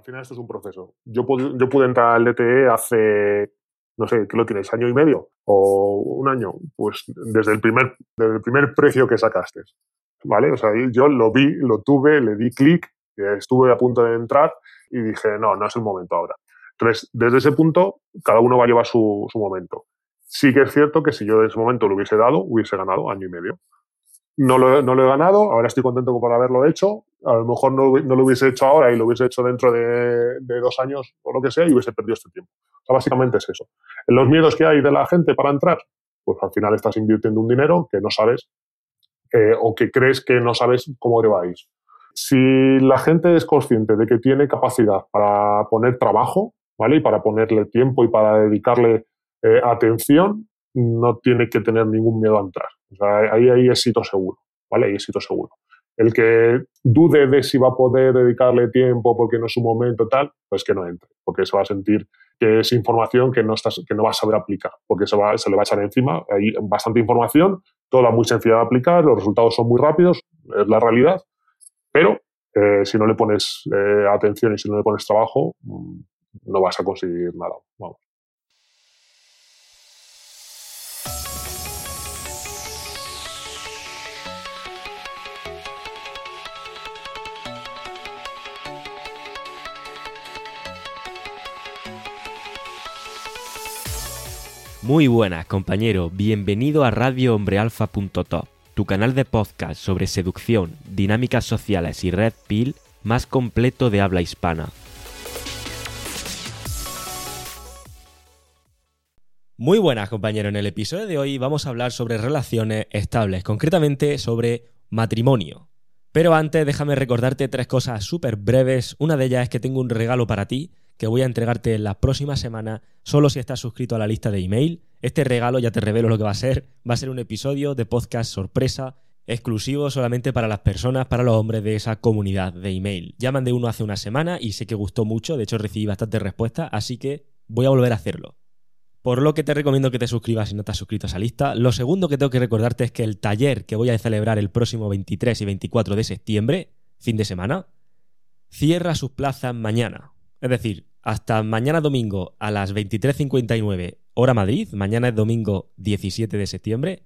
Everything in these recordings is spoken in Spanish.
Al final esto es un proceso. Yo pude, entrar al DTE hace, no sé, ¿qué lo tienes? ¿Año y medio? ¿O un año? Pues desde el primer, desde el primer precio que sacaste. ¿Vale? O sea, yo lo vi, lo tuve, le di clic, estuve a punto de entrar y dije, no, no es el momento ahora. Entonces, desde ese punto, cada uno va a llevar su, su momento. Sí que es cierto que si yo en ese momento lo hubiese dado, hubiese ganado año y medio. No lo, he ganado, ahora estoy contento por haberlo hecho. A lo mejor no, lo hubiese hecho ahora y lo hubiese hecho dentro de, dos años o lo que sea y hubiese perdido este tiempo. O sea, básicamente es eso. Los miedos que hay de la gente para entrar, pues al final estás invirtiendo un dinero que no sabes eh, o que crees que no sabes cómo te. Si la gente es consciente de que tiene capacidad para poner trabajo, ¿vale? Y para ponerle tiempo y para dedicarle eh, atención, no tiene que tener ningún miedo a entrar. O sea, ahí hay éxito seguro, ¿vale? Hay éxito seguro. El que dude de si va a poder dedicarle tiempo porque no es su momento tal, pues que no entre, porque se va a sentir que es información que no, estás, que no va a saber aplicar, porque se, va, se le va a echar encima. Hay bastante información, toda muy sencilla de aplicar, los resultados son muy rápidos, es la realidad, pero eh, si no le pones eh, atención y si no le pones trabajo, mm, no vas a conseguir nada. Muy buenas, compañero. Bienvenido a RadioHombreAlfa.top, tu canal de podcast sobre seducción, dinámicas sociales y red pill más completo de habla hispana. Muy buenas, compañero. En el episodio de hoy vamos a hablar sobre relaciones estables, concretamente sobre matrimonio. Pero antes déjame recordarte tres cosas súper breves. Una de ellas es que tengo un regalo para ti que voy a entregarte en las próximas semanas solo si estás suscrito a la lista de email. Este regalo, ya te revelo lo que va a ser, va a ser un episodio de podcast sorpresa exclusivo solamente para las personas, para los hombres de esa comunidad de email. Ya mandé uno hace una semana y sé que gustó mucho, de hecho recibí bastantes respuestas, así que voy a volver a hacerlo. Por lo que te recomiendo que te suscribas si no te has suscrito a esa lista. Lo segundo que tengo que recordarte es que el taller que voy a celebrar el próximo 23 y 24 de septiembre, fin de semana, cierra sus plazas mañana. Es decir, hasta mañana domingo a las 23.59 hora Madrid, mañana es domingo 17 de septiembre,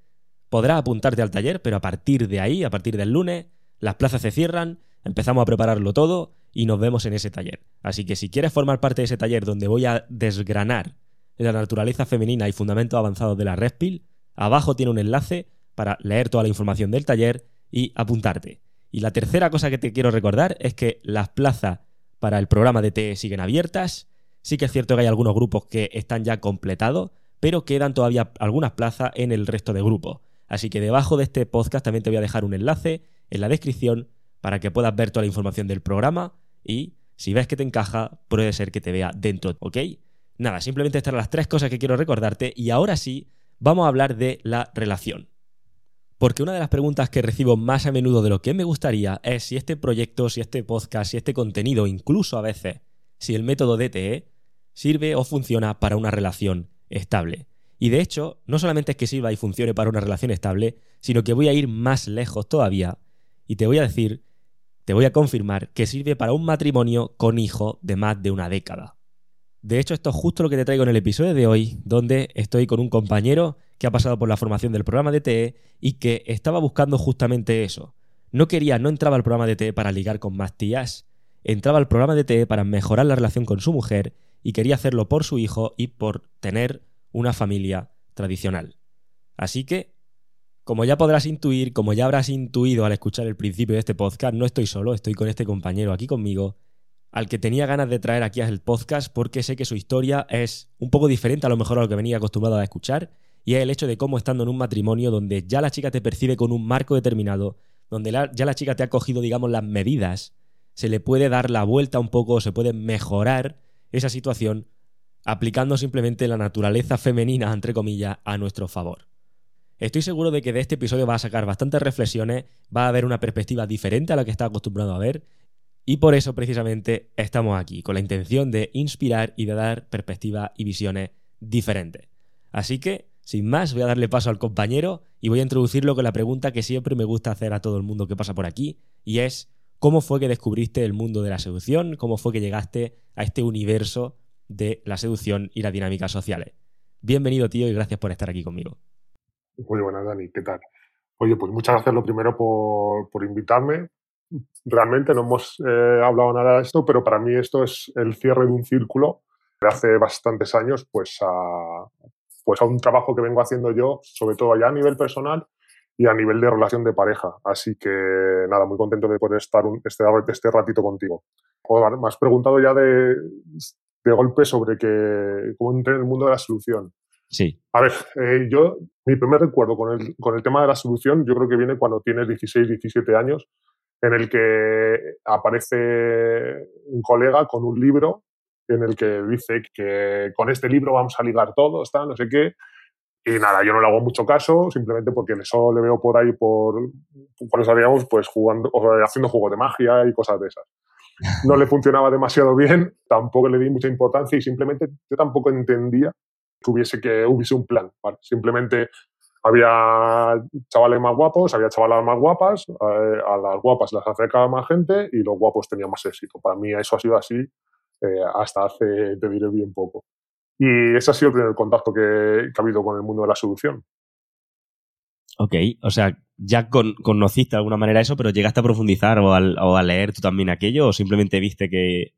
podrás apuntarte al taller, pero a partir de ahí, a partir del lunes, las plazas se cierran, empezamos a prepararlo todo y nos vemos en ese taller. Así que si quieres formar parte de ese taller donde voy a desgranar la naturaleza femenina y fundamentos avanzados de la Respil, abajo tiene un enlace para leer toda la información del taller y apuntarte. Y la tercera cosa que te quiero recordar es que las plazas para el programa de TE siguen abiertas. Sí que es cierto que hay algunos grupos que están ya completados, pero quedan todavía algunas plazas en el resto de grupos. Así que debajo de este podcast también te voy a dejar un enlace en la descripción para que puedas ver toda la información del programa y si ves que te encaja, puede ser que te vea dentro, ¿ok? Nada, simplemente estas eran las tres cosas que quiero recordarte y ahora sí, vamos a hablar de la relación. Porque una de las preguntas que recibo más a menudo de lo que me gustaría es si este proyecto, si este podcast, si este contenido, incluso a veces, si el método DTE sirve o funciona para una relación estable. Y de hecho, no solamente es que sirva y funcione para una relación estable, sino que voy a ir más lejos todavía y te voy a decir, te voy a confirmar que sirve para un matrimonio con hijo de más de una década. De hecho, esto es justo lo que te traigo en el episodio de hoy, donde estoy con un compañero que ha pasado por la formación del programa de TE y que estaba buscando justamente eso. No quería, no entraba al programa de TE para ligar con más tías, entraba al programa de TE para mejorar la relación con su mujer y quería hacerlo por su hijo y por tener una familia tradicional. Así que, como ya podrás intuir, como ya habrás intuido al escuchar el principio de este podcast, no estoy solo, estoy con este compañero aquí conmigo al que tenía ganas de traer aquí al podcast porque sé que su historia es un poco diferente a lo mejor a lo que venía acostumbrado a escuchar y es el hecho de cómo estando en un matrimonio donde ya la chica te percibe con un marco determinado, donde ya la chica te ha cogido, digamos, las medidas, se le puede dar la vuelta un poco, se puede mejorar esa situación aplicando simplemente la naturaleza femenina, entre comillas, a nuestro favor. Estoy seguro de que de este episodio va a sacar bastantes reflexiones, va a haber una perspectiva diferente a la que está acostumbrado a ver y por eso precisamente estamos aquí, con la intención de inspirar y de dar perspectivas y visiones diferentes. Así que, sin más, voy a darle paso al compañero y voy a introducirlo con la pregunta que siempre me gusta hacer a todo el mundo que pasa por aquí, y es, ¿Cómo fue que descubriste el mundo de la seducción? ¿Cómo fue que llegaste a este universo de la seducción y las dinámicas sociales? Bienvenido, tío, y gracias por estar aquí conmigo. Muy buenas, Dani. ¿Qué tal? Oye, pues muchas gracias lo primero por, invitarme. Realmente no hemos eh, hablado nada de esto, pero para mí esto es el cierre de un círculo de hace bastantes años, pues a, pues a un trabajo que vengo haciendo yo, sobre todo ya a nivel personal y a nivel de relación de pareja. Así que nada, muy contento de poder estar este, este ratito contigo. me has preguntado ya de, de golpe sobre que, cómo entré en el mundo de la solución. Sí. A ver, eh, yo, mi primer recuerdo con el, con el tema de la solución, yo creo que viene cuando tienes 16, 17 años, en el que aparece un colega con un libro en el que dice que con este libro vamos a ligar todo, está, no sé qué. Y nada, yo no le hago mucho caso, simplemente porque solo le veo por ahí, por cuando salíamos, pues jugando, o haciendo juegos de magia y cosas de esas. No le funcionaba demasiado bien, tampoco le di mucha importancia y simplemente yo tampoco entendía que hubiese, que hubiese un plan. Simplemente había chavales más guapos, había chavalas más guapas, eh, a las guapas las acercaba más gente y los guapos tenían más éxito. Para mí eso ha sido así eh, hasta hace, te diré bien poco. Y ese ha sido el primer contacto que, ha habido con el mundo de la seducción. Ok, o sea, ya conociste de alguna manera eso, pero llegaste a profundizar o, o a leer tú también aquello o simplemente viste que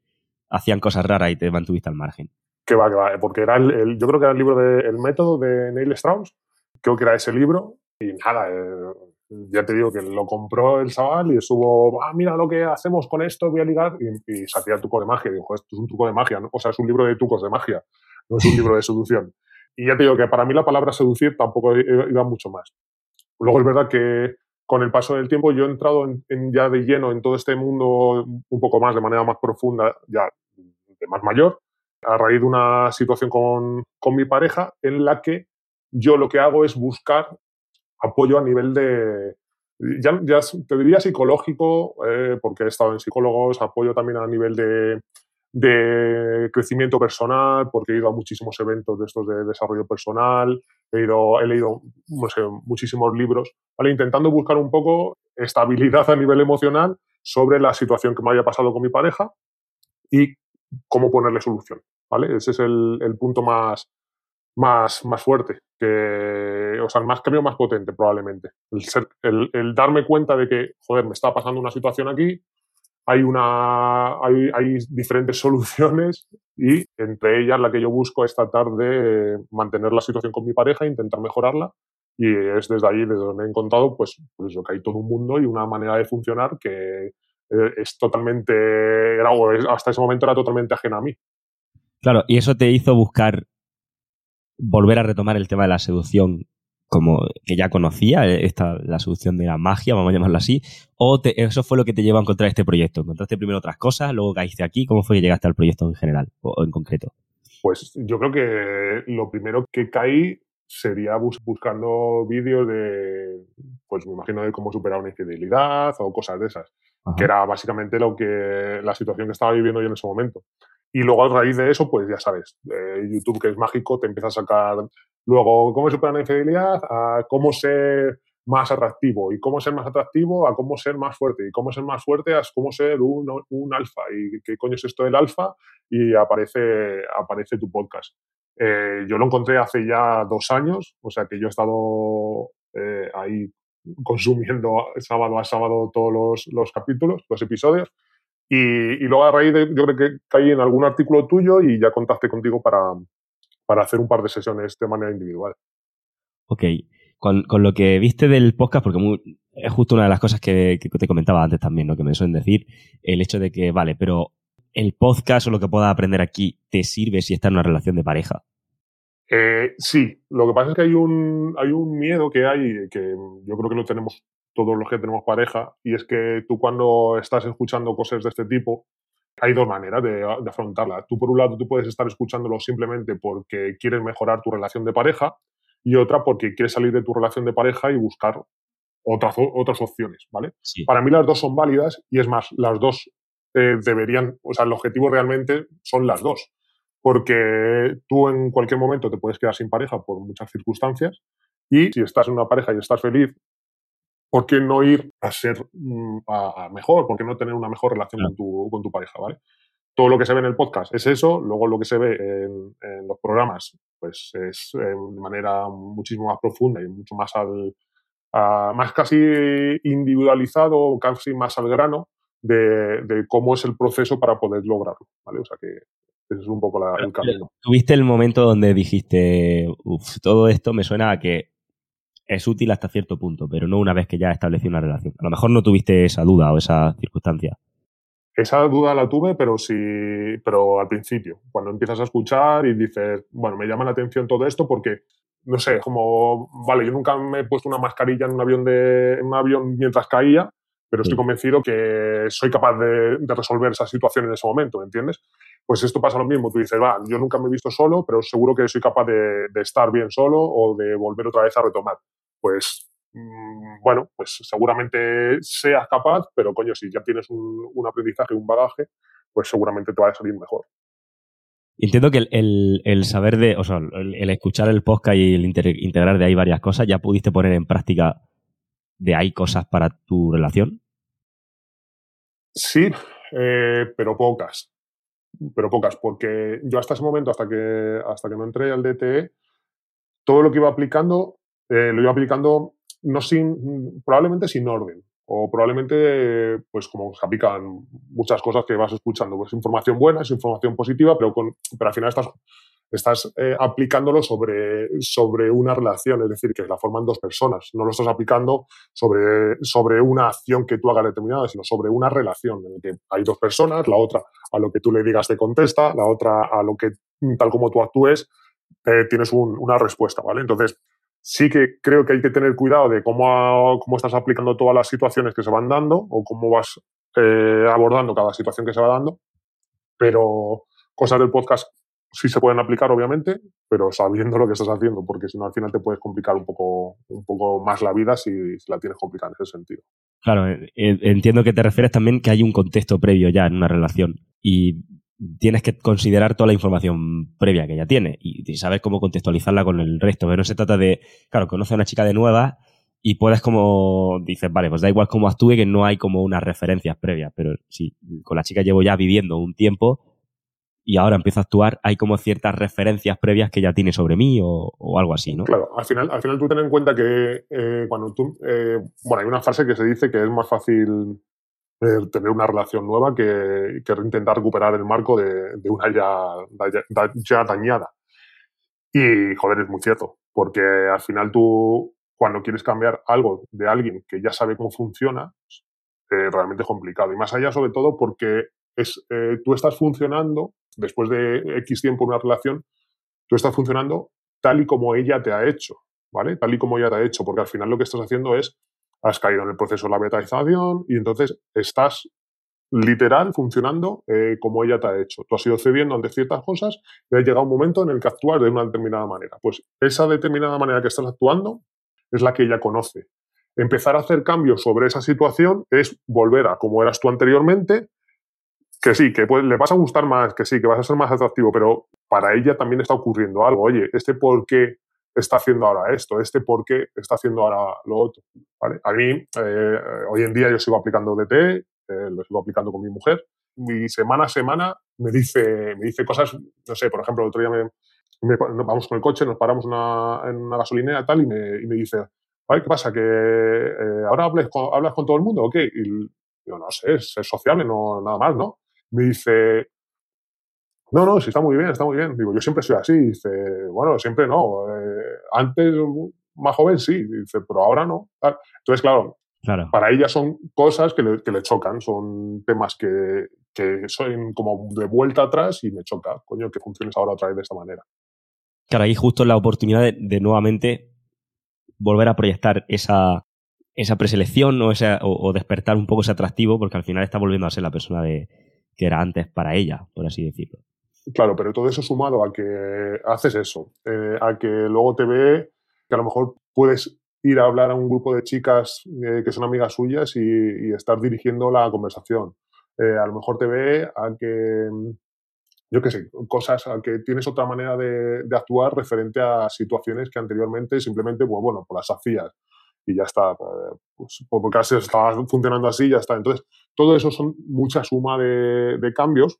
hacían cosas raras y te mantuviste al margen que va, que va, porque era el, yo creo que era el libro de El método de Neil Strauss, creo que era ese libro, y nada, eh, ya te digo que lo compró el chaval y estuvo, ah, mira lo que hacemos con esto, voy a ligar, y, y se el truco de magia, y dijo, esto es un truco de magia, o sea, es un libro de trucos de magia, no es un libro de seducción. Y ya te digo que para mí la palabra seducir tampoco iba mucho más. Luego es verdad que con el paso del tiempo yo he entrado en, ya de lleno en todo este mundo un poco más, de manera más profunda, ya de más mayor, a raíz de una situación con, con, mi pareja en la que yo lo que hago es buscar apoyo a nivel de, ya, te diría psicológico, eh, porque he estado en psicólogos, apoyo también a nivel de, de, crecimiento personal, porque he ido a muchísimos eventos de estos de desarrollo personal, he, ido, he leído muchísimos libros, ¿vale? intentando buscar un poco estabilidad a nivel emocional sobre la situación que me había pasado con mi pareja y cómo ponerle solución. ¿vale? Ese es el, el punto más, más, más fuerte, que, o sea, el más cambio más potente probablemente. El, ser, el, el, darme cuenta de que, joder, me está pasando una situación aquí, hay, una, hay, hay diferentes soluciones y entre ellas la que yo busco es tratar de mantener la situación con mi pareja e intentar mejorarla. Y es desde ahí, desde donde he encontrado, pues, pues eso, que hay todo un mundo y una manera de funcionar que eh, es totalmente, era, hasta ese momento era totalmente ajena a mí. Claro, y eso te hizo buscar volver a retomar el tema de la seducción como que ya conocía, eh, esta, la seducción de la magia, vamos a llamarlo así, o eso fue lo que te llevó a encontrar este proyecto. ¿Encontraste primero otras cosas, luego caíste aquí? ¿Cómo fue que llegaste al proyecto en general o, en concreto? Pues yo creo que lo primero que caí sería buscando vídeos de, pues me imagino de cómo superar una infidelidad o cosas de esas, que era básicamente lo que la situación que estaba viviendo yo en ese momento. Y luego a raíz de eso, pues ya sabes, eh, YouTube que es mágico te empieza a sacar luego cómo superar la infidelidad, a cómo ser más atractivo y cómo ser más atractivo a cómo ser más fuerte y cómo ser más fuerte a cómo ser un, un alfa y qué coño es esto del alfa y aparece, aparece tu podcast. Eh, yo lo encontré hace ya dos años, o sea que yo he estado eh, ahí consumiendo sábado a sábado todos los, los capítulos, los episodios y, luego a raíz de, yo creo que caí en algún artículo tuyo y ya contacté contigo para, para hacer un par de sesiones de manera individual. Ok, con, con lo que viste del podcast, porque es justo una de las cosas que, que, te comentaba antes también, ¿no? que me suelen decir, el hecho de que, vale, pero el podcast o lo que puedas aprender aquí te sirve si estás en una relación de pareja. Eh, sí, lo que pasa es que hay un, hay un miedo que hay, que yo creo que lo tenemos todos los que tenemos pareja, y es que tú cuando estás escuchando cosas de este tipo, hay dos maneras de, afrontarla. Tú, por un lado, tú puedes estar escuchándolo simplemente porque quieres mejorar tu relación de pareja y otra porque quieres salir de tu relación de pareja y buscar otras, otras opciones, ¿vale? Para mí las dos son válidas y es más, las dos eh, deberían, o sea, el objetivo realmente son las dos. Porque tú en cualquier momento te puedes quedar sin pareja por muchas circunstancias y si estás en una pareja y estás feliz ¿por qué no ir a ser mm, a, mejor? ¿Por qué no tener una mejor relación con, tu, con tu pareja? ¿vale? Todo lo que se ve en el podcast es eso, luego lo que se ve en, los programas pues es eh, de manera muchísimo más profunda y mucho más al, más casi individualizado, casi más al grano de, cómo es el proceso para poder lograrlo, ¿vale? O sea que ese es un poco el camino. ¿Tuviste el momento donde dijiste, uff, todo esto me suena a que es útil hasta cierto punto, pero no una vez que ya establecí una relación? A lo mejor no tuviste esa duda o esa circunstancia. Esa duda la tuve, pero sí, pero al principio, cuando empiezas a escuchar y dices, bueno, me llama la atención todo esto porque, no sé, como, vale, yo nunca me he puesto una mascarilla en un avión de, en un avión mientras caía, pero estoy convencido que soy capaz de, resolver esa situación en ese momento, ¿entiendes? Pues esto pasa lo mismo, tú dices, va, yo nunca me he visto solo, pero seguro que soy capaz de, estar bien solo o de volver otra vez a retomar. Pues, mm, bueno, pues seguramente seas capaz, pero coño, si ya tienes un, un aprendizaje, un bagaje, pues seguramente te va a salir mejor. Entiendo que el, saber de, o sea, el, escuchar el podcast y el integrar de ahí varias cosas, ya pudiste poner en práctica de ahí cosas para tu relación? Sí, eh, pero pocas. Pero pocas, porque yo hasta ese momento, hasta que, hasta que no entré al DTE, todo lo que iba aplicando, eh, lo iba aplicando no sin, probablemente sin orden. O probablemente, pues como se aplican muchas cosas que vas escuchando, pues información buena, es información positiva, pero, con, pero al final estás estás eh, aplicándolo sobre, sobre una relación, es decir, que la forman dos personas. No lo estás aplicando sobre, sobre una acción que tú hagas determinada, sino sobre una relación en la que hay dos personas, la otra a lo que tú le digas te contesta, la otra a lo que tal como tú actúes eh, tienes una respuesta, ¿vale? Entonces, sí que creo que hay que tener cuidado de cómo, cómo estás aplicando todas las situaciones que se van dando o cómo vas eh, abordando cada situación que se va dando, pero cosas del podcast sí se pueden aplicar, obviamente, pero sabiendo lo que estás haciendo, porque si no, al final te puedes complicar un poco, un poco más la vida si, la tienes complicada en ese sentido. Claro, eh, eh, entiendo que te refieres también que hay un contexto previo ya en una relación y tienes que considerar toda la información previa que ya tiene y saber cómo contextualizarla con el resto. Pero no se trata de, claro, conoce a una chica de nueva y puedes como, dices, vale, pues da igual cómo actúe, que no hay como unas referencias previas, pero si con la chica llevo ya viviendo un tiempo, y ahora empiezo a actuar, hay como ciertas referencias previas que ya tiene sobre mí o, algo así, ¿no? Claro, al final, al final tú ten en cuenta que eh, cuando tú, eh, bueno, hay una frase que se dice que es más fácil eh, tener una relación nueva que, que, intentar recuperar el marco de, de una ya, ya, dañada. Y, joder, es muy cierto, porque al final tú, cuando quieres cambiar algo de alguien que ya sabe cómo funciona, realmente es complicado. Y más allá, sobre todo, porque es, tú estás funcionando después de X tiempo en una relación, tú estás funcionando tal y como ella te ha hecho, ¿vale? Tal y como ella te ha hecho, porque al final lo que estás haciendo es, has caído en el proceso de la betaización y entonces estás literal funcionando eh, como ella te ha hecho. Tú has ido cediendo ante ciertas cosas y ha llegado un momento en el que actúas de una determinada manera. Pues esa determinada manera que estás actuando es la que ella conoce. Empezar a hacer cambios sobre esa situación es volver a como eras tú anteriormente, que sí, que le vas a gustar más, que sí, que vas a ser más atractivo, pero para ella también está ocurriendo algo. Oye, este por qué está haciendo ahora esto, este por qué está haciendo ahora lo otro. ¿vale? A mí, eh, hoy en día yo sigo aplicando DT, eh, lo sigo aplicando con mi mujer, y semana a semana me dice, me dice cosas, no sé, por ejemplo, el otro día me, vamos con el coche, nos paramos en una gasolinera tal, y me, y me dice, ¿qué pasa? ¿Que eh, ahora hablas con, hablas con todo el mundo o qué? Y yo no sé, es, es sociable, no, nada más, ¿no? Me dice, no, no, sí está muy bien, está muy bien. Digo, yo siempre soy así. Dice, bueno, siempre no. Eh, antes, más joven sí. Dice, pero ahora no. Entonces, claro, claro. para ella son cosas que le, que le chocan, son temas que, que, son como de vuelta atrás y me choca, coño, que funciones ahora otra vez de esta manera. Claro, ahí justo la oportunidad de, nuevamente volver a proyectar esa, esa preselección o, esa, o despertar un poco ese atractivo, porque al final está volviendo a ser la persona de, que era antes para ella, por así decirlo. Claro, pero todo eso sumado a que haces eso, eh, a que luego te ve que a lo mejor puedes ir a hablar a un grupo de chicas eh, que son amigas suyas y, estar dirigiendo la conversación. Eh, a lo mejor te ve a que, yo qué sé, cosas, a que tienes otra manera de, actuar referente a situaciones que anteriormente simplemente, pues bueno, pues las hacías. y ya está. Eh, pues, porque estaba funcionando así, ya está. Entonces, todo eso son mucha suma de, de cambios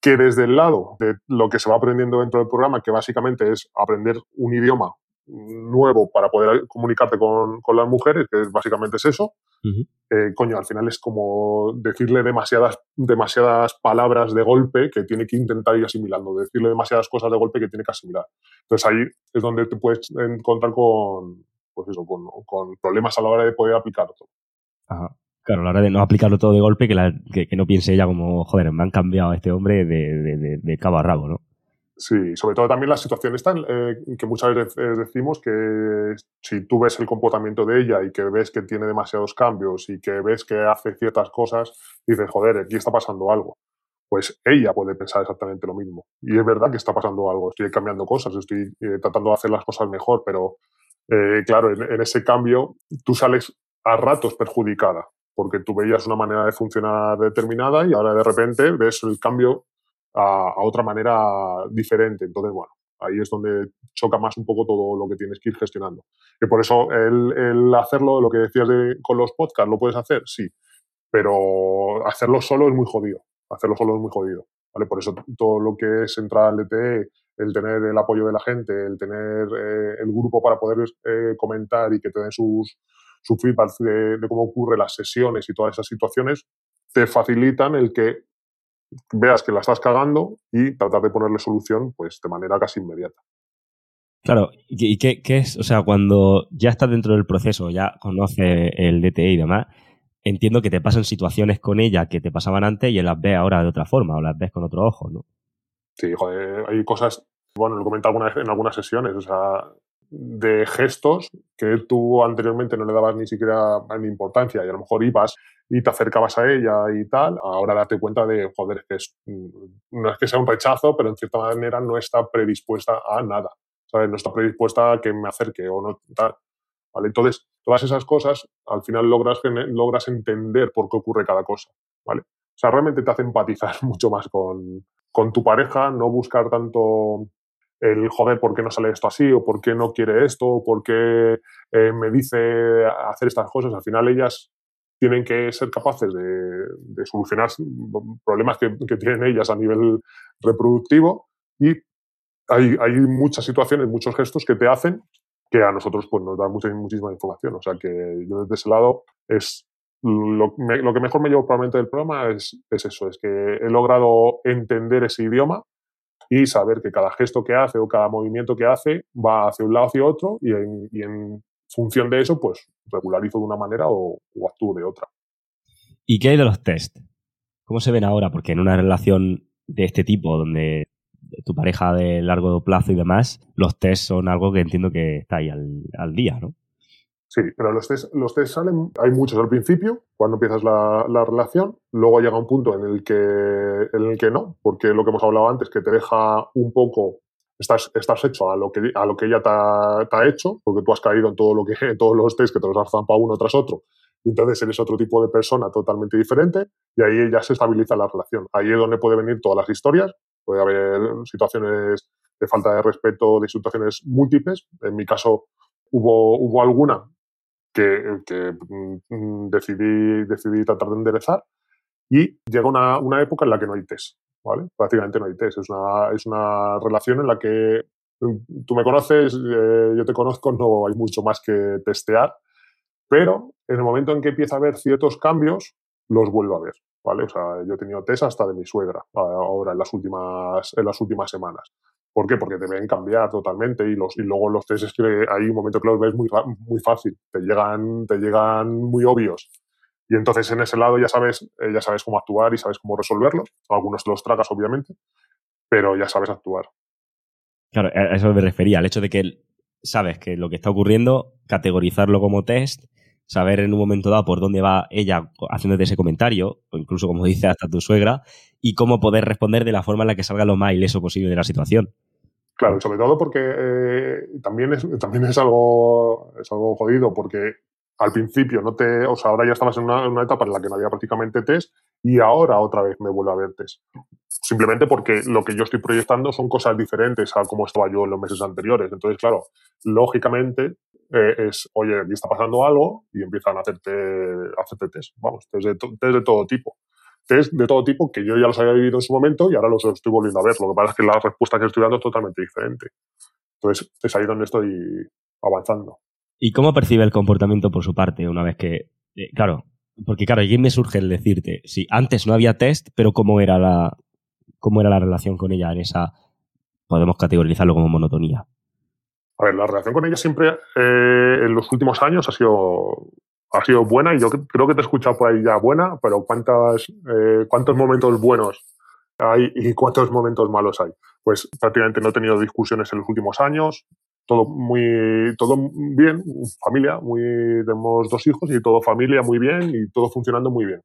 que desde el lado de lo que se va aprendiendo dentro del programa, que básicamente es aprender un idioma nuevo para poder comunicarte con, con las mujeres, que básicamente es eso, eh, coño, al final es como decirle demasiadas, demasiadas palabras de golpe que tiene que intentar ir asimilando, decirle demasiadas cosas de golpe que tiene que asimilar. Entonces ahí es donde te puedes encontrar con, pues eso, con, con problemas a la hora de poder aplicar todo. Ajá. Claro, a la hora de no aplicarlo todo de golpe, que, no piense ella como, joder, me han cambiado este hombre de, cabo a rabo, ¿no? Sí, sobre todo también la situación está eh, que muchas veces decimos que si tú ves el comportamiento de ella y que ves que tiene demasiados cambios y que ves que hace ciertas cosas, dices, joder, aquí está pasando algo. Pues ella puede pensar exactamente lo mismo. Y es verdad que está pasando algo, estoy cambiando cosas, estoy eh, tratando de hacer las cosas mejor, pero eh, claro, en, ese cambio tú sales a ratos perjudicada, porque tú veías una manera de funcionar determinada y ahora de repente ves el cambio a, otra manera diferente. Entonces, bueno, ahí es donde choca más un poco todo lo que tienes que ir gestionando. Y por eso el, hacerlo, lo que decías de, con los podcasts, ¿lo puedes hacer? Sí, pero hacerlo solo es muy jodido. Hacerlo solo es muy jodido. ¿vale? Por eso todo lo que es entrar al DTE, el tener el apoyo de la gente, el tener eh, el grupo para poder eh, comentar y que te den sus, su feedback de, de, cómo ocurren las sesiones y todas esas situaciones, te facilitan el que veas que la estás cagando y tratar de ponerle solución pues de manera casi inmediata. Claro, ¿y qué, qué es? O sea, cuando ya estás dentro del proceso, ya conoces el DTE y demás, entiendo que te pasan situaciones con ella que te pasaban antes y las ves ahora de otra forma o las ves con otro ojo, ¿no? Sí, joder, hay cosas, bueno, lo comenté alguna vez en algunas sesiones, o sea, de gestos que tú anteriormente no le dabas ni siquiera importancia y a lo mejor ibas y te acercabas a ella y tal, ahora date cuenta de, joder, que es, no es que sea un rechazo, pero en cierta manera no está predispuesta a nada, ¿sabes? No está predispuesta a que me acerque o no tal, ¿vale? Entonces, todas esas cosas al final logras, logras entender por qué ocurre cada cosa, ¿vale? O sea, realmente te hace empatizar mucho más con, con tu pareja, no buscar tanto el joder, ¿por qué no sale esto así? o por qué no quiere esto, o por qué eh, me dice hacer estas cosas. Al final ellas tienen que ser capaces de, solucionar problemas que, tienen ellas a nivel reproductivo y hay, hay, muchas situaciones, muchos gestos que te hacen que a nosotros pues, nos dan muchísima información. O sea que yo desde ese lado es lo, lo que mejor me llevo probablemente del programa es, es eso, es que he logrado entender ese idioma y saber que cada gesto que hace o cada movimiento que hace va hacia un lado hacia otro y en, función de eso, pues regularizo de una manera o, actúo de otra. ¿Y qué hay de los test? ¿Cómo se ven ahora? Porque en una relación de este tipo, donde tu pareja de largo plazo y demás, los test son algo que entiendo que está ahí al día, ¿no? Sí, pero los test, los test salen, hay muchos al principio, cuando empiezas la, la, relación, luego llega un punto en el, que, en el que no, porque lo que hemos hablado antes, que te deja un poco, estás, estás hecho a lo que, a lo que ella te ha, te ha hecho, porque tú has caído en todo lo que, en todos los test que te los has zampado uno tras otro, entonces eres otro tipo de persona totalmente diferente, y ahí ya se estabiliza la relación. Ahí es donde puede venir todas las historias, puede haber situaciones de falta de respeto, de situaciones múltiples, en mi caso hubo, hubo alguna que, que mm, decidí, decidí tratar de enderezar y llega una, una, época en la que no hay test, ¿vale? Prácticamente no hay test. Es una, es una relación en la que mm, tú me conoces, eh, yo te conozco, no hay mucho más que testear, pero en el momento en que empieza a haber ciertos cambios, los vuelvo a ver, ¿vale? O sea, yo he tenido test hasta de mi suegra ahora en las últimas, en las últimas semanas. ¿Por qué? Porque te ven cambiar totalmente y, los, luego los test es que hay un momento que los ves muy, fácil, te llegan, te llegan muy obvios. Y entonces en ese lado ya sabes, eh, ya sabes cómo actuar y sabes cómo resolverlo. Algunos los tragas, obviamente, pero ya sabes actuar. Claro, a eso me refería, al hecho de que sabes que lo que está ocurriendo, categorizarlo como test, saber en un momento dado por dónde va ella haciéndote ese comentario, o incluso como dice hasta tu suegra, y cómo poder responder de la forma en la que salga lo más ileso posible de la situación. Claro, sobre todo porque eh, también, es, también es, algo, es algo jodido, porque al principio no te. O sea, ahora ya estabas en una, etapa en la que no había prácticamente test y ahora otra vez me vuelve a ver test. Simplemente porque lo que yo estoy proyectando son cosas diferentes a como estaba yo en los meses anteriores. Entonces, claro, lógicamente eh, es, oye, aquí está pasando algo y empiezan a hacerte, a hacerte test, vamos, test de, test de todo tipo. Test de todo tipo que yo ya los había vivido en su momento y ahora los estoy volviendo a ver. Lo que pasa es que la respuesta que estoy dando es totalmente diferente. Entonces, es ahí donde estoy avanzando. ¿Y cómo percibe el comportamiento por su parte una vez que, eh, claro, porque claro, aquí me surge el decirte, si antes no había test, pero cómo era la, cómo era la relación con ella en esa, podemos categorizarlo como monotonía. A ver, la relación con ella siempre eh, en los últimos años ha sido, ha sido buena y yo creo que te he escuchado por ahí ya buena, pero ¿cuántas, eh, ¿cuántos momentos buenos hay y cuántos momentos malos hay? Pues prácticamente no he tenido discusiones en los últimos años, todo muy, todo bien, familia, muy, tenemos dos hijos y todo familia muy bien y todo funcionando muy bien.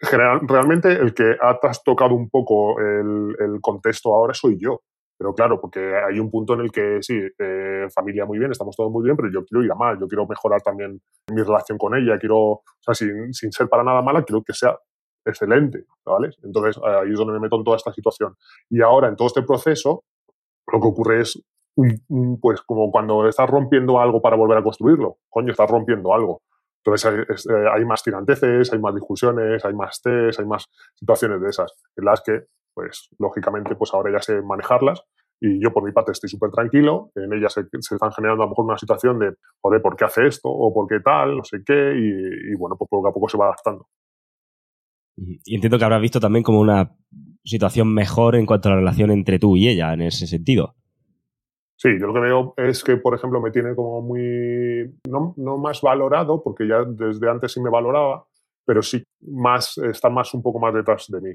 Realmente el que ha trastocado un poco el, el contexto ahora soy yo. Pero claro, porque hay un punto en el que sí, eh, familia muy bien, estamos todos muy bien, pero yo quiero ir a más, yo quiero mejorar también mi relación con ella, quiero, o sea, sin, sin ser para nada mala, quiero que sea excelente, ¿vale? Entonces ahí es donde me meto en toda esta situación. Y ahora, en todo este proceso, lo que ocurre es, pues como cuando estás rompiendo algo para volver a construirlo, coño, estás rompiendo algo. Entonces hay, eh, hay más tiranteces, hay más discusiones, hay más test, hay más situaciones de esas, en las que pues lógicamente pues ahora ya sé manejarlas y yo por mi parte estoy súper tranquilo, en ellas se, están generando a lo mejor una situación de, joder, ¿por qué hace esto? o ¿por qué tal? no sé qué, y, bueno, pues poco a poco se va adaptando. Y entiendo que habrás visto también como una situación mejor en cuanto a la relación entre tú y ella, en ese sentido. Sí, yo lo que veo es que, por ejemplo, me tiene como muy, no, no más valorado, porque ya desde antes sí me valoraba, pero sí más, está más un poco más detrás de mí.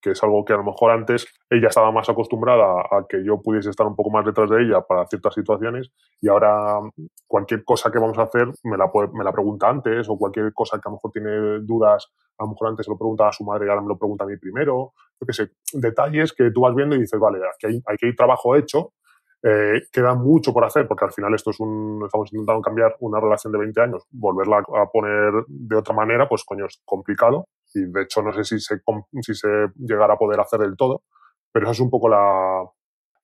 Que es algo que a lo mejor antes ella estaba más acostumbrada a que yo pudiese estar un poco más detrás de ella para ciertas situaciones y ahora cualquier cosa que vamos a hacer me la, me la pregunta antes o cualquier cosa que a lo mejor tiene dudas, a lo mejor antes se lo pregunta a su madre y ahora me lo pregunta a mí primero. Yo qué sé, detalles que tú vas viendo y dices, vale, aquí hay, hay que ir trabajo hecho, eh, queda mucho por hacer, porque al final esto es un, estamos intentando cambiar una relación de 20 años, volverla a poner de otra manera, pues coño, es complicado y de hecho no sé si se, si se llegará a poder hacer del todo, pero esa es un poco la,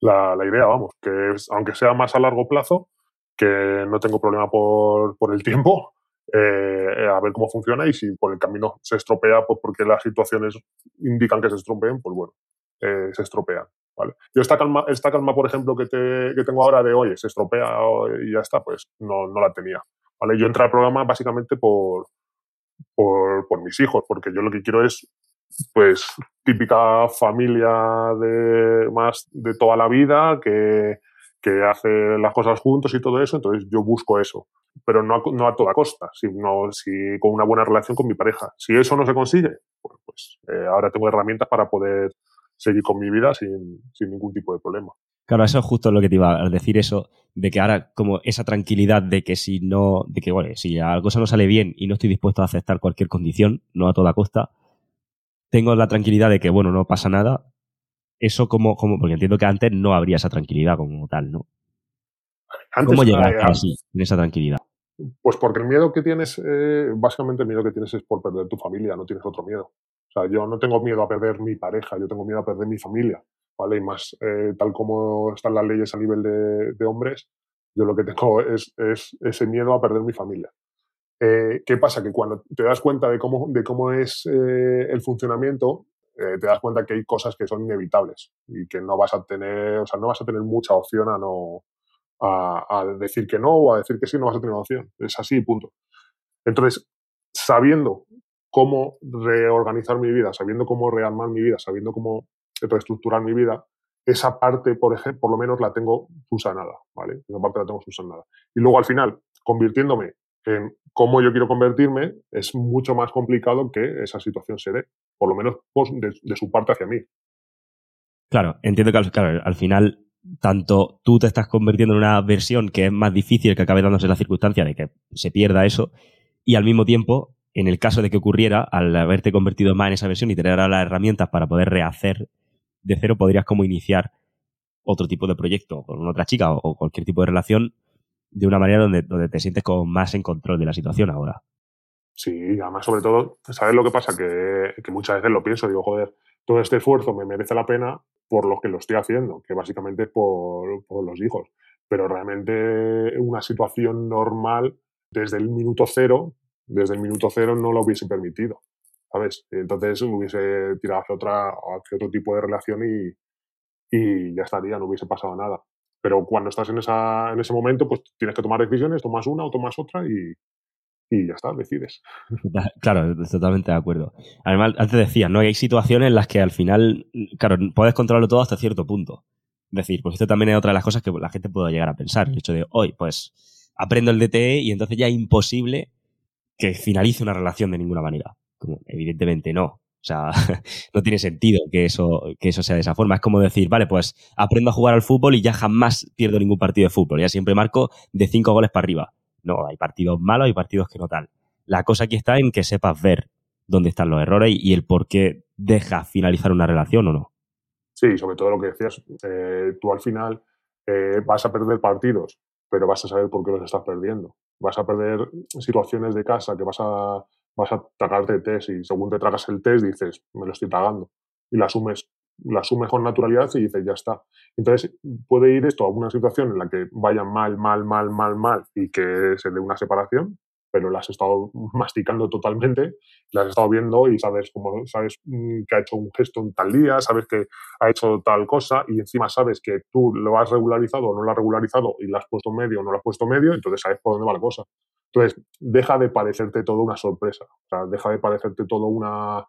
la, idea, vamos, que aunque sea más a largo plazo, que no tengo problema por, por el tiempo, eh, a ver cómo funciona y si por el camino se estropea, pues porque las situaciones indican que se estropeen, pues bueno, eh, se estropean. ¿vale? Yo esta calma, esta calma, por ejemplo, que, te, que tengo ahora de, oye, se estropea y ya está, pues no, no la tenía. ¿vale? Yo entré al programa básicamente por, por, por mis hijos, porque yo lo que quiero es, pues, típica familia de más de toda la vida que, que hace las cosas juntos y todo eso, entonces yo busco eso, pero no a, no a toda costa, sino si con una buena relación con mi pareja. Si eso no se consigue, pues, eh, ahora tengo herramientas para poder seguir con mi vida sin, sin ningún tipo de problema. Claro, eso es justo lo que te iba a decir, eso de que ahora como esa tranquilidad de que si no, de que bueno, si la cosa no sale bien y no estoy dispuesto a aceptar cualquier condición, no a toda costa, tengo la tranquilidad de que bueno, no pasa nada. Eso como, como porque entiendo que antes no habría esa tranquilidad como tal, ¿no? ¿Cómo llegar así, en esa tranquilidad? Pues porque el miedo que tienes, eh, básicamente el miedo que tienes es por perder tu familia, no tienes otro miedo. O sea, yo no tengo miedo a perder mi pareja, yo tengo miedo a perder mi familia. ¿Vale? Y más eh, tal como están las leyes a nivel de, hombres, yo lo que tengo es, es, ese miedo a perder mi familia. Eh, ¿Qué pasa? Que cuando te das cuenta de cómo, de cómo es eh, el funcionamiento, te das cuenta que hay cosas que son inevitables y que no vas a tener, o sea, no vas a tener mucha opción a no a decir que no o a decir que sí, no vas a tener opción. Es así, punto. Entonces, sabiendo cómo reorganizar mi vida, sabiendo cómo rearmar mi vida, sabiendo cómo reestructurar mi vida, esa parte, por ejemplo, por lo menos la tengo subsanada, ¿vale? Esa parte la tengo subsanada. Y luego al final, convirtiéndome en cómo yo quiero convertirme, es mucho más complicado que esa situación se dé, por lo menos pues, de, su parte hacia mí. Claro, entiendo que al, final tanto tú te estás convirtiendo en una versión que es más difícil que acabe dándose la circunstancia de que se pierda eso, y al mismo tiempo, en el caso de que ocurriera, al haberte convertido más en esa versión y tener ahora las herramientas para poder rehacer de cero podrías como iniciar otro tipo de proyecto con otra chica o, cualquier tipo de relación de una manera donde, donde te sientes como más en control de la situación ahora. Sí, además sobre todo, ¿sabes lo que pasa? Que, que muchas veces lo pienso, digo, joder, todo este esfuerzo me merece la pena por lo que lo estoy haciendo, que básicamente por, por los hijos. pero realmente una situación normal desde el minuto cero, desde el minuto cero no lo hubiese permitido, ¿sabes? Entonces hubiese tirado hacia, otra, hacia otro tipo de relación y, ya estaría, no hubiese pasado nada. Pero cuando estás en, esa, en ese momento, pues tienes que tomar decisiones, tomas una o tomas otra y, y ya está, decides. Claro, totalmente de acuerdo. Además, antes decía, ¿no? Hay situaciones en las que al final, claro, puedes controlarlo todo hasta cierto punto. Es decir, pues esto también es otra de las cosas que la gente puede llegar a pensar. El hecho de, hoy, pues, aprendo el DTE y entonces ya es imposible que finalice una relación de ninguna manera. Evidentemente no. O sea, no tiene sentido que eso, que eso sea de esa forma. Es como decir, vale, pues aprendo a jugar al fútbol y ya jamás pierdo ningún partido de fútbol. Ya siempre marco de cinco goles para arriba. No, hay partidos malos, y partidos que no tal. La cosa aquí está en que sepas ver dónde están los errores y el por qué deja finalizar una relación o no. Sí, sobre todo lo que decías, eh, tú al final eh, vas a perder partidos, pero vas a saber por qué los estás perdiendo. Vas a perder situaciones de casa que vas a, vas a tragarte test y según te tragas el test dices, me lo estoy tragando. Y lo asumes la asume con naturalidad y dices, ya está. Entonces, puede ir esto a una situación en la que vaya mal, mal, mal, mal, mal y que se dé una separación, pero la has estado masticando totalmente, la has estado viendo y sabes cómo, sabes mm, que ha hecho un gesto en tal día, sabes que ha hecho tal cosa y encima sabes que tú lo has regularizado o no lo has regularizado y lo has puesto medio o no lo has puesto medio, entonces sabes por dónde va la cosa. Entonces, deja de parecerte todo una sorpresa, o sea, deja de parecerte todo una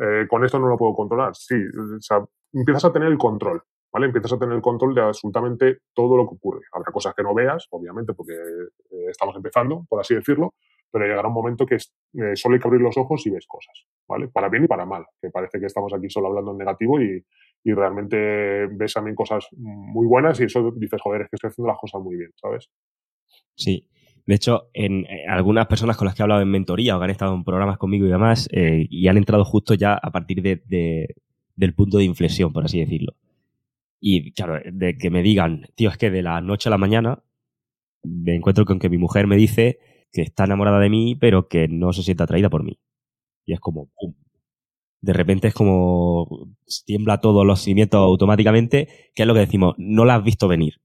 eh, con esto no lo puedo controlar. Sí, o sea, empiezas a tener el control, ¿vale? Empiezas a tener el control de absolutamente todo lo que ocurre. Habrá cosas que no veas, obviamente, porque eh, estamos empezando, por así decirlo, pero llegará un momento que eh, solo hay que abrir los ojos y ves cosas, ¿vale? Para bien y para mal, que parece que estamos aquí solo hablando en negativo y, y realmente ves también cosas muy buenas y eso dices, joder, es que estoy haciendo las cosas muy bien, ¿sabes? Sí, de hecho, en, eh, algunas personas con las que he hablado en mentoría o que han estado en programas conmigo y demás, eh, y han entrado justo ya a partir de, del punto de inflexión, por así decirlo. Y claro, de que me digan, tío, es que de la noche a la mañana me encuentro con que mi mujer me dice que está enamorada de mí, pero que no se siente atraída por mí. Y es como, ¡pum! De repente es como tiembla todos los cimientos automáticamente, que es lo que decimos, no la has visto venir.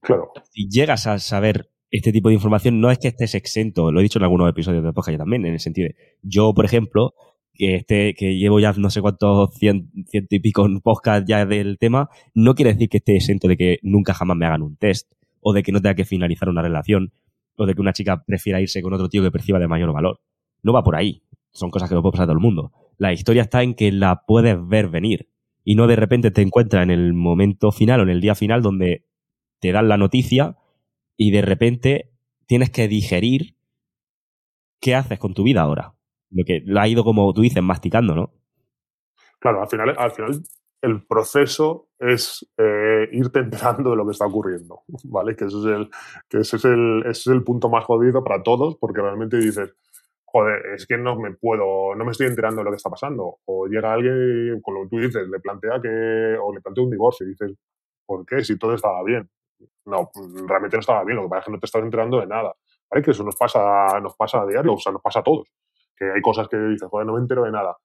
Claro. Si llegas a saber este tipo de información no es que estés exento, lo he dicho en algunos episodios de podcast también, en el sentido de, yo, por ejemplo, que este, que llevo ya no sé cuántos ciento y pico podcast ya del tema, no quiere decir que esté exento de que nunca jamás me hagan un test, o de que no tenga que finalizar una relación, o de que una chica prefiera irse con otro tío que perciba de mayor valor. No va por ahí. Son cosas que no puede pasar a todo el mundo. La historia está en que la puedes ver venir. Y no de repente te encuentras en el momento final o en el día final donde te dan la noticia y de repente tienes que digerir qué haces con tu vida ahora. Lo que lo ha ido, como tú dices, masticando, ¿no? Claro, al final, al final el proceso es eh, irte enterando de lo que está ocurriendo, ¿vale? Que ese es el, que es el, ese es el punto más jodido para todos, porque realmente dices, joder, es que no me puedo, no me estoy enterando de lo que está pasando. O llega alguien, con lo que tú dices, le plantea que, o le plantea un divorcio y dices, ¿por qué? Si todo estaba bien no, realmente no estaba bien, lo que pasa es que no te estás enterando de nada. ¿Vale? Que eso nos pasa, nos pasa a diario, o sea, nos pasa a todos. Que hay cosas que dices, joder, no me entero de nada.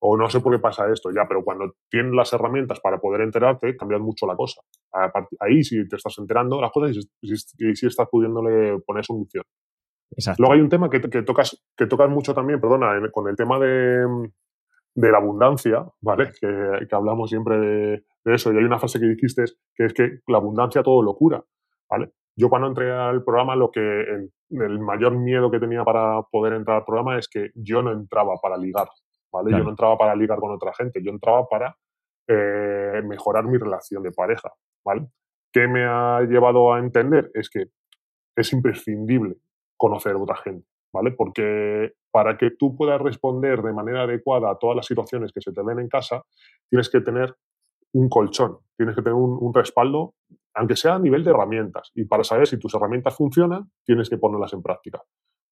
O no sé por qué pasa esto, ya, pero cuando tienes las herramientas para poder enterarte, cambia mucho la cosa. Ahí sí te estás enterando las cosas y sí, estás pudiéndole poner solución. Exacto. Luego hay un tema que, que, tocas, que tocas mucho también, perdona, con el tema de, de la abundancia, ¿vale? Que, que hablamos siempre de, eso. Y hay una frase que dijiste que es que la abundancia todo lo cura, ¿vale? Yo cuando entré al programa, lo que el, mayor miedo que tenía para poder entrar al programa es que yo no entraba para ligar, ¿vale? Yo no entraba para ligar con otra gente, yo entraba para eh, mejorar mi relación de pareja, ¿vale? ¿Qué me ha llevado a entender? Es que es imprescindible conocer a otra gente, ¿vale? Porque para que tú puedas responder de manera adecuada a todas las situaciones que se te ven en casa, tienes que tener un colchón, tienes que tener un, respaldo, aunque sea a nivel de herramientas. Y para saber si tus herramientas funcionan, tienes que ponerlas en práctica.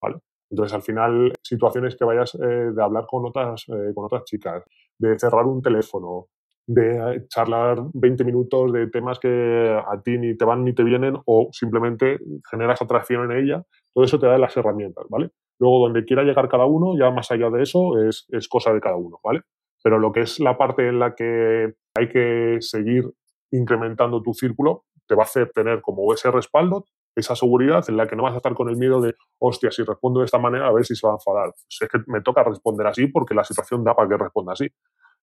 ¿vale? Entonces, al final, situaciones que vayas eh, de hablar con otras, eh, con otras chicas, de cerrar un teléfono, de charlar 20 minutos de temas que a ti ni te van ni te vienen o simplemente generas atracción en ella, todo eso te da las herramientas, ¿vale? Luego, donde quiera llegar cada uno, ya más allá de eso, es, es cosa de cada uno, ¿vale? Pero lo que es la parte en la que hay que seguir incrementando tu círculo, te va a hacer tener como ese respaldo, esa seguridad en la que no vas a estar con el miedo de, hostia, si respondo de esta manera, a ver si se va a enfadar. Pues es que me toca responder así porque la situación da para que responda así.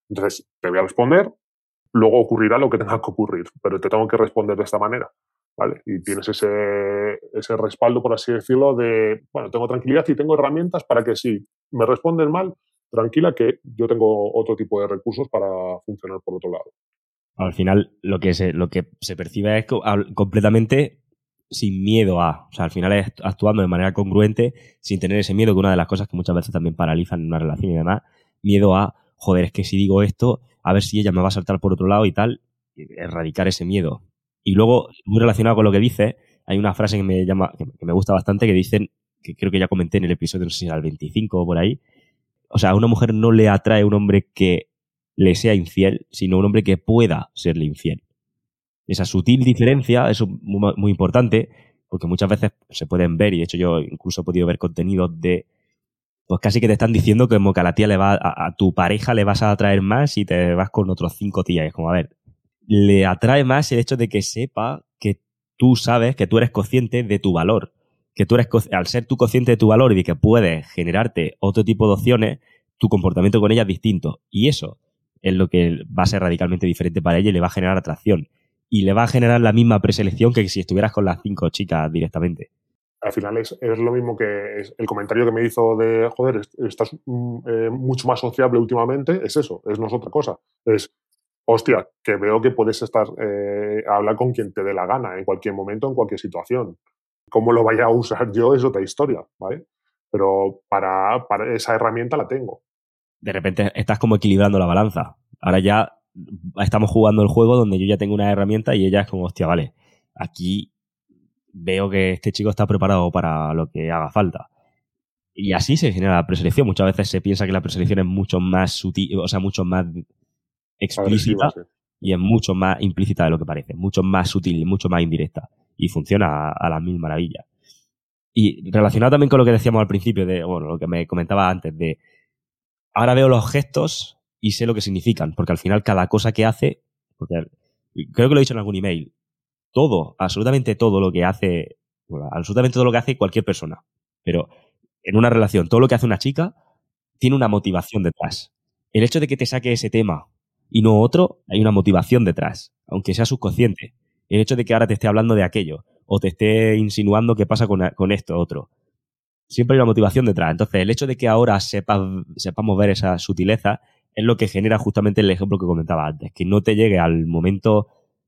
Entonces, te voy a responder, luego ocurrirá lo que tenga que ocurrir, pero te tengo que responder de esta manera. ¿Vale? Y tienes ese, ese respaldo, por así decirlo, de, bueno, tengo tranquilidad y tengo herramientas para que si me responden mal, tranquila que yo tengo otro tipo de recursos para funcionar por otro lado. Al final, lo que se, lo que se percibe es completamente sin miedo a. O sea, al final es actuando de manera congruente, sin tener ese miedo, que una de las cosas que muchas veces también paralizan en una relación y demás, miedo a, joder, es que si digo esto, a ver si ella me va a saltar por otro lado y tal, erradicar ese miedo. Y luego, muy relacionado con lo que dice, hay una frase que me llama, que me gusta bastante, que dicen, que creo que ya comenté en el episodio, no sé si era el 25 o por ahí. O sea, a una mujer no le atrae un hombre que le sea infiel, sino un hombre que pueda serle infiel. Esa sutil diferencia es muy, importante, porque muchas veces se pueden ver, y de hecho yo incluso he podido ver contenidos de pues casi que te están diciendo que como que a la tía le va, a, tu pareja le vas a atraer más y te vas con otros cinco tías. Es como, a ver, le atrae más el hecho de que sepa que tú sabes, que tú eres consciente de tu valor. Que tú eres, al ser tú consciente de tu valor y de que puedes generarte otro tipo de opciones, tu comportamiento con ella es distinto. Y eso es lo que va a ser radicalmente diferente para ella y le va a generar atracción. Y le va a generar la misma preselección que si estuvieras con las cinco chicas directamente al final es, lo mismo que el comentario que me hizo de, joder, estás mm, eh, mucho más sociable últimamente, es eso, es no es otra cosa. Es, hostia, que veo que puedes estar, eh, hablar con quien te dé la gana en cualquier momento, en cualquier situación. Cómo lo vaya a usar yo es otra historia, ¿vale? Pero para, para esa herramienta la tengo. De repente estás como equilibrando la balanza. Ahora ya estamos jugando el juego donde yo ya tengo una herramienta y ella es como, hostia, vale, aquí veo que este chico está preparado para lo que haga falta. Y así se genera la preselección. Muchas veces se piensa que la preselección es mucho más sutil, o sea, mucho más explícita y es mucho más implícita de lo que parece, mucho más sutil, mucho más indirecta. Y funciona a, las mil maravillas. Y relacionado también con lo que decíamos al principio, de, bueno, lo que me comentaba antes, de ahora veo los gestos y sé lo que significan, porque al final cada cosa que hace, porque creo que lo he dicho en algún email, todo, absolutamente todo lo que hace, absolutamente todo lo que hace cualquier persona. Pero en una relación, todo lo que hace una chica tiene una motivación detrás. El hecho de que te saque ese tema y no otro, hay una motivación detrás, aunque sea subconsciente. El hecho de que ahora te esté hablando de aquello o te esté insinuando qué pasa con, con esto otro. Siempre hay una motivación detrás. Entonces, el hecho de que ahora sepamos ver esa sutileza es lo que genera justamente el ejemplo que comentaba antes, que no te llegue al momento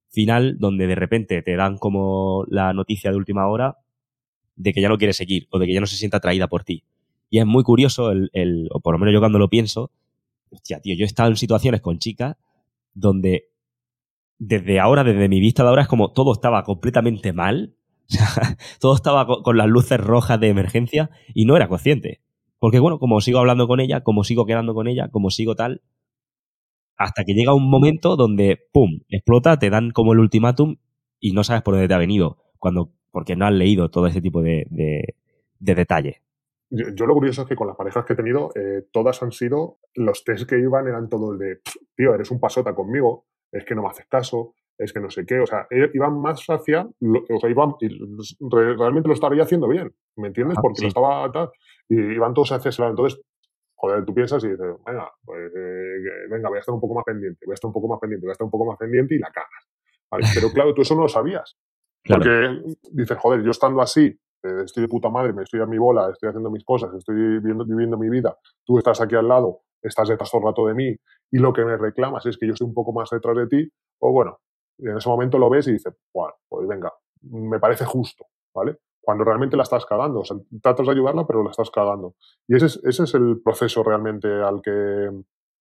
final donde de repente te dan como la noticia de última hora de que ya no quiere seguir o de que ya no se sienta atraída por ti. Y es muy curioso, el, o por lo menos yo cuando lo pienso, hostia, tío, yo he estado en situaciones con chicas donde desde ahora, desde mi vista de ahora, es como todo estaba completamente mal, todo estaba con, las luces rojas de emergencia y no era consciente. Porque bueno, como sigo hablando con ella, como sigo quedando con ella, como sigo tal, hasta que llega un momento donde, ¡pum!, explota, te dan como el ultimátum y no sabes por dónde te ha venido, cuando, porque no has leído todo ese tipo de, de, detalle. Yo, lo curioso es que con las parejas que he tenido, eh, todas han sido, los test que iban eran todo el de, tío, eres un pasota conmigo, es que no me haces caso, es que no sé qué, o sea, e, iban más hacia, o sea, iban, realmente lo estaba haciendo bien, ¿me entiendes? Porque lo estaba tal, y iban todos hacia ese lado. Entonces, joder, tú piensas y dices, venga, pues eh, venga, voy a estar un poco más pendiente, voy a estar un poco más pendiente, voy a estar un poco más pendiente y la cagas. Pero claro, tú eso no lo sabías. Porque dices, joder, yo estando así, estoy de puta madre, me estoy a mi bola, estoy haciendo mis cosas, estoy viviendo, mi vida, tú estás aquí al lado, estás detrás todo el rato de mí y lo que me reclamas es que yo estoy un poco más detrás de ti, o bueno, en ese momento lo ves y dices, bueno, pues venga, me parece justo, ¿vale? cuando realmente la estás cagando. O sea, tratas de ayudarla, pero la estás cagando. Y ese es, ese es el proceso realmente al que,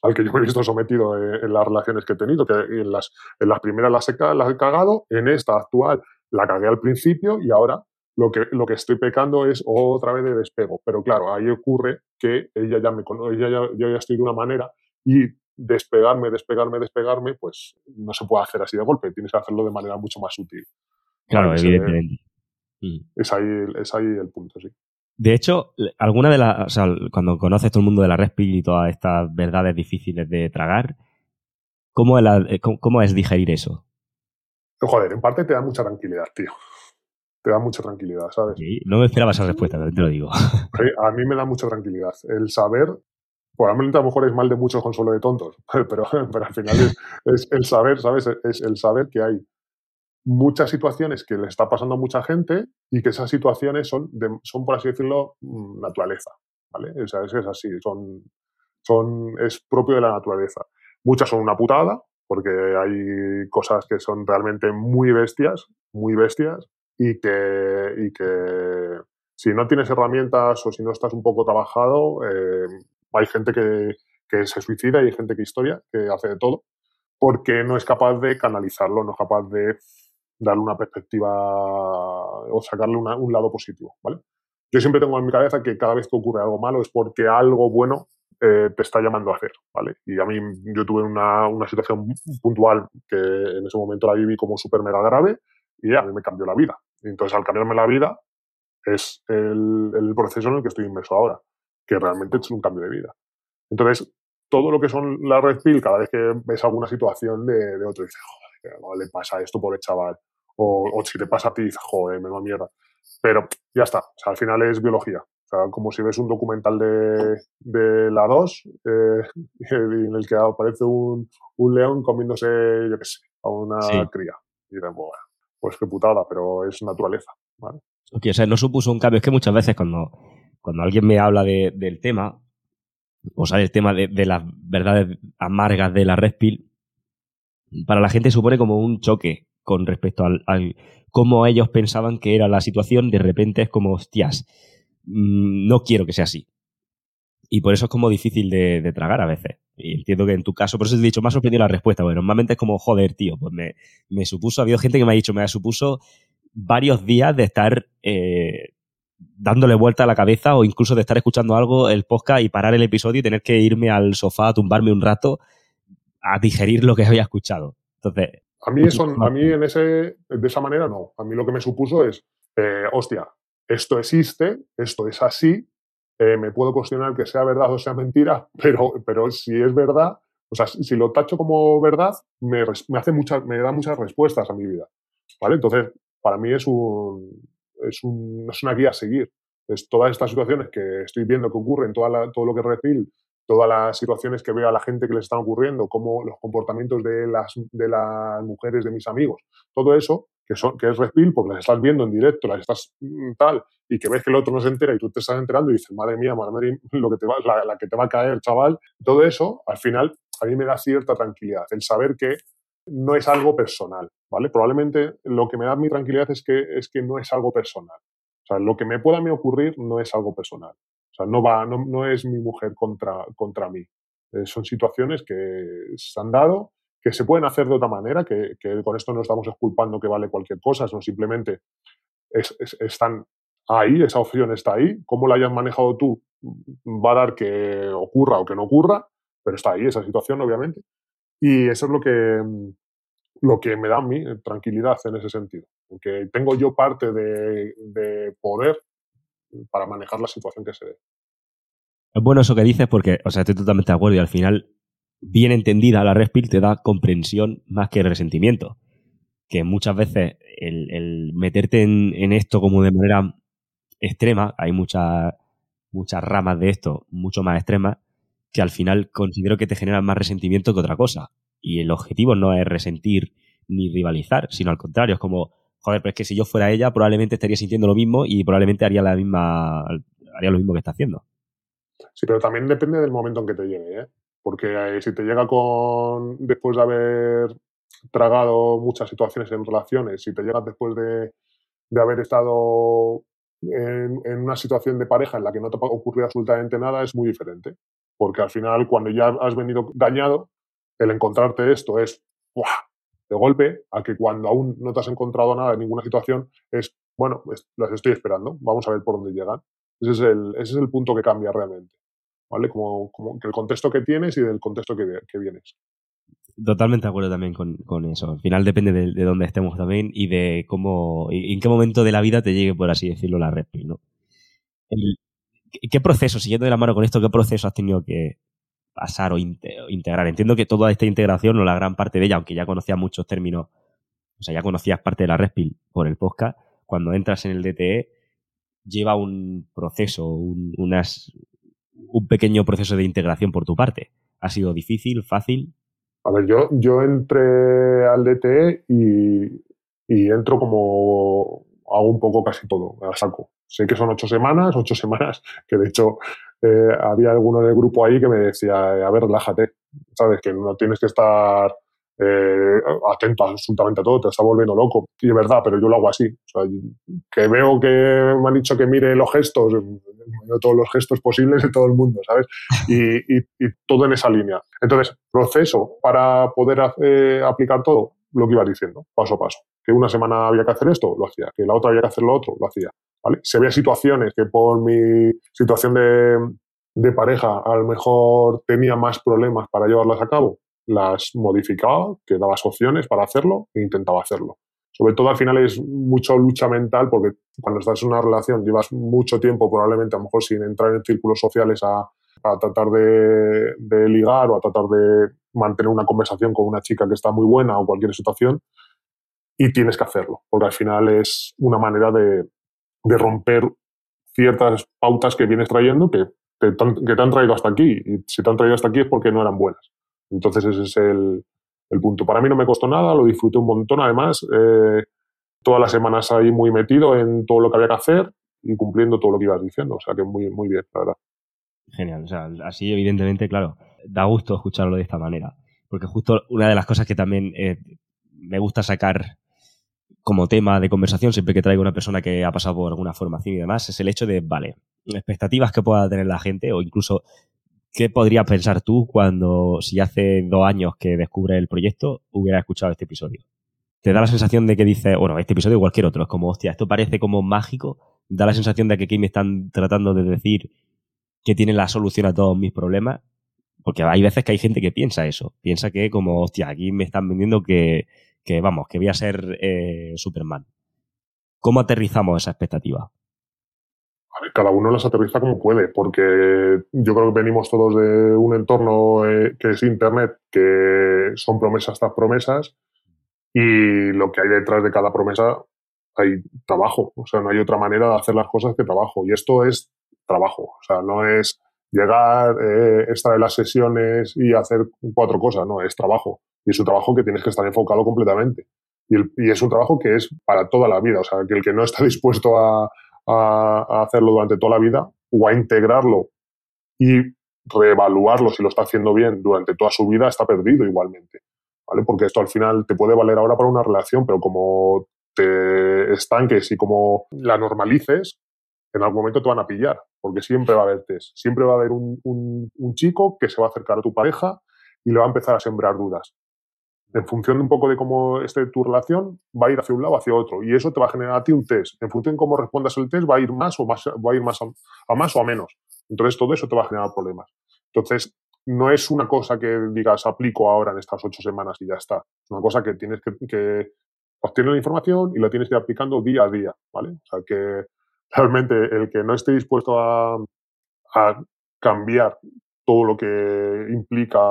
al que yo me he visto sometido en, las relaciones que he tenido, que en las, en las primeras las he, las he cagado, en esta actual la cagué al principio y ahora lo que, lo que estoy pecando es otra vez de despego. Pero claro, ahí ocurre que ella ya me ella ya, yo ya estoy de una manera y despegarme, despegarme, despegarme, pues no se puede hacer así de golpe, tienes que hacerlo de manera mucho más sutil. Claro, evidentemente. Mm. Es, ahí, es ahí el punto, sí. De hecho, alguna de las, o sea, cuando conoces todo el mundo de la red y todas estas verdades difíciles de tragar, ¿cómo es, eh, cómo, es digerir eso? joder, en parte te da mucha tranquilidad, tío. Te da mucha tranquilidad, ¿sabes? no me esperaba esa respuesta, te lo digo. A mí me da mucha tranquilidad. El saber, probablemente a lo mejor es mal de muchos consuelo de tontos, pero, pero al final es, el saber, ¿sabes? Es el saber que hay muchas situaciones que le está pasando a mucha gente y que esas situaciones son, son por así decirlo, mm, naturaleza, ¿vale? O sea, es, es así, son, son, es propio de la naturaleza. Muchas son una putada, porque hay cosas que son realmente muy bestias, muy bestias, y que, y que si no tienes herramientas o si no estás un poco trabajado, eh, hay gente que, que se suicida y hay gente que historia, que hace de todo, porque no es capaz de canalizarlo, no es capaz de darle una perspectiva o sacarle un lado positivo, ¿vale? Yo siempre tengo en mi cabeza que cada vez que ocurre algo malo es porque algo bueno eh, te está llamando a hacer, ¿vale? Y a mí yo tuve una, una, situación puntual que en ese momento la viví como súper mega grave y a mí me cambió la vida. Entonces al cambiarme la vida es el, el, proceso en el que estoy inmerso ahora, que realmente es un cambio de vida. Entonces, todo lo que son las red pill, cada vez que ves alguna situación de, de otro, dices, joder, ¿cómo le pasa esto por el chaval? O, o si te pasa a ti, dices, joder, menuda mierda. Pero ya está, o sea, al final es biología. O sea, como si ves un documental de, de la 2 eh, en el que aparece un, un, león comiéndose, yo qué sé, a una cría. Y dices, bueno, pues qué putada, pero es naturaleza. ¿vale? o sea, no supuso un cambio. Es que muchas veces cuando, cuando alguien me habla de, del tema, o sea, el tema de, de, las verdades amargas de la red pill, para la gente supone como un choque con respecto al, cómo ellos pensaban que era la situación. De repente es como, hostias, Mm, no quiero que sea así. Y por eso es como difícil de, tragar a veces. Y entiendo que en tu caso, por eso te he dicho, me ha sorprendido la respuesta. Bueno, normalmente es como, joder, tío, pues me, me supuso, ha habido gente que me ha dicho, me supuso varios días de estar eh, dándole vuelta a la cabeza o incluso de estar escuchando algo, el podcast y parar el episodio y tener que irme al sofá a tumbarme un rato a digerir lo que había escuchado. Entonces. A mí, eso, a mí en ese, de esa manera no. A mí lo que me supuso es, eh, hostia, esto existe, esto es así, eh, me puedo cuestionar que sea verdad o sea mentira, pero, pero si es verdad, o sea, si lo tacho como verdad, me, me hace muchas, me da muchas respuestas a mi vida. ¿Vale? Entonces, para mí es un, es, un, es una guía a seguir. Es todas estas situaciones que estoy viendo que ocurren, toda la, todo lo que es todas las situaciones que veo a la gente que les están ocurriendo, como los comportamientos de las, de las mujeres de mis amigos, todo eso que, son, que es Red porque las estás viendo en directo, las estás mm, tal, y que ves que el otro no se entera y tú te estás enterando y dices, madre mía, madre mía, lo que te va, la, la que te va a caer, chaval. Todo eso, al final, a mí me da cierta tranquilidad, el saber que no es algo personal, ¿vale? Probablemente lo que me da mi tranquilidad es que, es que no es algo personal. O sea, lo que me pueda me ocurrir no es algo personal. O sea, no, va, no, no es mi mujer contra, contra mí. Eh, son situaciones que se han dado que se pueden hacer de otra manera, que, con esto no estamos esculpando que vale cualquier cosa, sino simplemente están ahí, esa opción está ahí. Cómo la hayas manejado tú va a dar que ocurra o que no ocurra, pero está ahí esa situación, obviamente. Y eso es lo que, lo que me da a mí tranquilidad en ese sentido. Que tengo yo parte de, de poder para manejar la situación que se dé. Es bueno eso que dices porque, o sea, estoy totalmente de acuerdo y al final bien entendida la red te da comprensión más que resentimiento. Que muchas veces el, meterte en, esto como de manera extrema, hay muchas, muchas ramas de esto mucho más extremas, que al final considero que te generan más resentimiento que otra cosa. Y el objetivo no es resentir ni rivalizar, sino al contrario, es como, joder, pero es que si yo fuera ella, probablemente estaría sintiendo lo mismo y probablemente haría la misma, haría lo mismo que está haciendo. Sí, pero también depende del momento en que te llegue, ¿eh? Porque eh, si te llega con, después de haber tragado muchas situaciones en relaciones, si te llegas después de, de haber estado en, una situación de pareja en la que no te ha ocurrido absolutamente nada, es muy diferente. Porque al final, cuando ya has venido dañado, el encontrarte esto es de golpe, a que cuando aún no te has encontrado nada en ninguna situación, es, bueno, las estoy esperando, vamos a ver por dónde llegan. Ese es el, ese es el punto que cambia realmente. ¿Vale? Como, como el contexto que tienes y del contexto que, vienes. Totalmente de acuerdo también con, con, eso. Al final depende de, de, dónde estemos también y de cómo, y en qué momento de la vida te llegue, por así decirlo, la red ¿no? ¿Qué proceso, siguiendo de la mano con esto, qué proceso has tenido que pasar o, integrar? Entiendo que toda esta integración, o la gran parte de ella, aunque ya conocía muchos términos o sea, ya conocías parte de la Respil por el podcast, cuando entras en el DTE lleva un proceso, un, unas, un pequeño proceso de integración por tu parte. ¿Ha sido difícil, fácil? A ver, yo, yo entré al DTE y, entro como hago un poco casi todo, a saco. Sé que son ocho semanas, ocho semanas, que de hecho eh, había alguno del grupo ahí que me decía, a ver, relájate, sabes, que no tienes que estar eh, atento absolutamente a todo, te está volviendo loco. Y es verdad, pero yo lo hago así. O sea, que veo que me han dicho que mire los gestos, todos los gestos posibles de todo el mundo, ¿sabes? Y, todo en esa línea. Entonces, proceso para poder eh, aplicar todo, lo que iba diciendo, paso a paso. Que una semana había que hacer esto, lo hacía. Que la otra había que hacer lo otro, lo hacía. ¿vale? Se veía situaciones que por mi situación de, de pareja a lo mejor tenía más problemas para llevarlas a cabo, las modificaba, que dabas opciones para hacerlo e intentaba hacerlo. Sobre todo al final es mucho lucha mental porque cuando estás en una relación llevas mucho tiempo probablemente a lo mejor sin entrar en círculos sociales a, a tratar de, ligar o a tratar de mantener una conversación con una chica que está muy buena o cualquier situación y tienes que hacerlo porque al final es una manera de, de romper ciertas pautas que vienes trayendo que, que te han traído hasta aquí y si te han traído hasta aquí es porque no eran buenas. Entonces ese es el, punto. Para mí no me costó nada, lo disfruté un montón. Además, eh, todas las semanas ahí muy metido en todo lo que había que hacer y cumpliendo todo lo que ibas diciendo. O sea que muy, muy bien, la verdad. Genial. O sea, así evidentemente, claro, da gusto escucharlo de esta manera. Porque justo una de las cosas que también eh, me gusta sacar como tema de conversación siempre que traigo una persona que ha pasado por alguna formación y demás es el hecho de, vale, expectativas que pueda tener la gente o incluso ¿Qué podrías pensar tú cuando, si hace dos años que descubre el proyecto, hubiera escuchado este episodio? ¿Te da la sensación de que dice, bueno, este episodio o cualquier otro, es como, hostia, esto parece como mágico? ¿Da la sensación de que aquí me están tratando de decir que tiene la solución a todos mis problemas? Porque hay veces que hay gente que piensa eso. Piensa que como, hostia, aquí me están vendiendo que, que vamos, que voy a ser eh, Superman. ¿Cómo aterrizamos esa expectativa? Cada uno las aterriza como puede, porque yo creo que venimos todos de un entorno eh, que es Internet, que son promesas tras promesas, y lo que hay detrás de cada promesa hay trabajo. O sea, no hay otra manera de hacer las cosas que trabajo. Y esto es trabajo. O sea, no es llegar, eh, extraer las sesiones y hacer cuatro cosas. No, es trabajo. Y es un trabajo que tienes que estar enfocado completamente. Y, y es un trabajo que es para toda la vida. O sea, que el que no está dispuesto a, a, hacerlo durante toda la vida o a integrarlo y reevaluarlo si lo está haciendo bien durante toda su vida, está perdido igualmente. ¿Vale? Porque esto al final te puede valer ahora para una relación, pero como te estanques y como la normalices, en algún momento te van a pillar, porque siempre va a haber test. Siempre va a haber un, un chico que se va a acercar a tu pareja y le va a empezar a sembrar dudas en función un poco de cómo esté tu relación, va a ir hacia un lado o hacia otro. Y eso te va a generar a ti un test. En función de cómo respondas el test, va a ir más o más, va a ir más a, más o a menos. Entonces, todo eso te va a generar problemas. Entonces, no es una cosa que digas aplico ahora en estas ocho semanas y ya está. Es una cosa que tienes que, que la información y la tienes que ir aplicando día a día, ¿vale? O sea, que realmente el que no esté dispuesto a cambiar todo lo que implica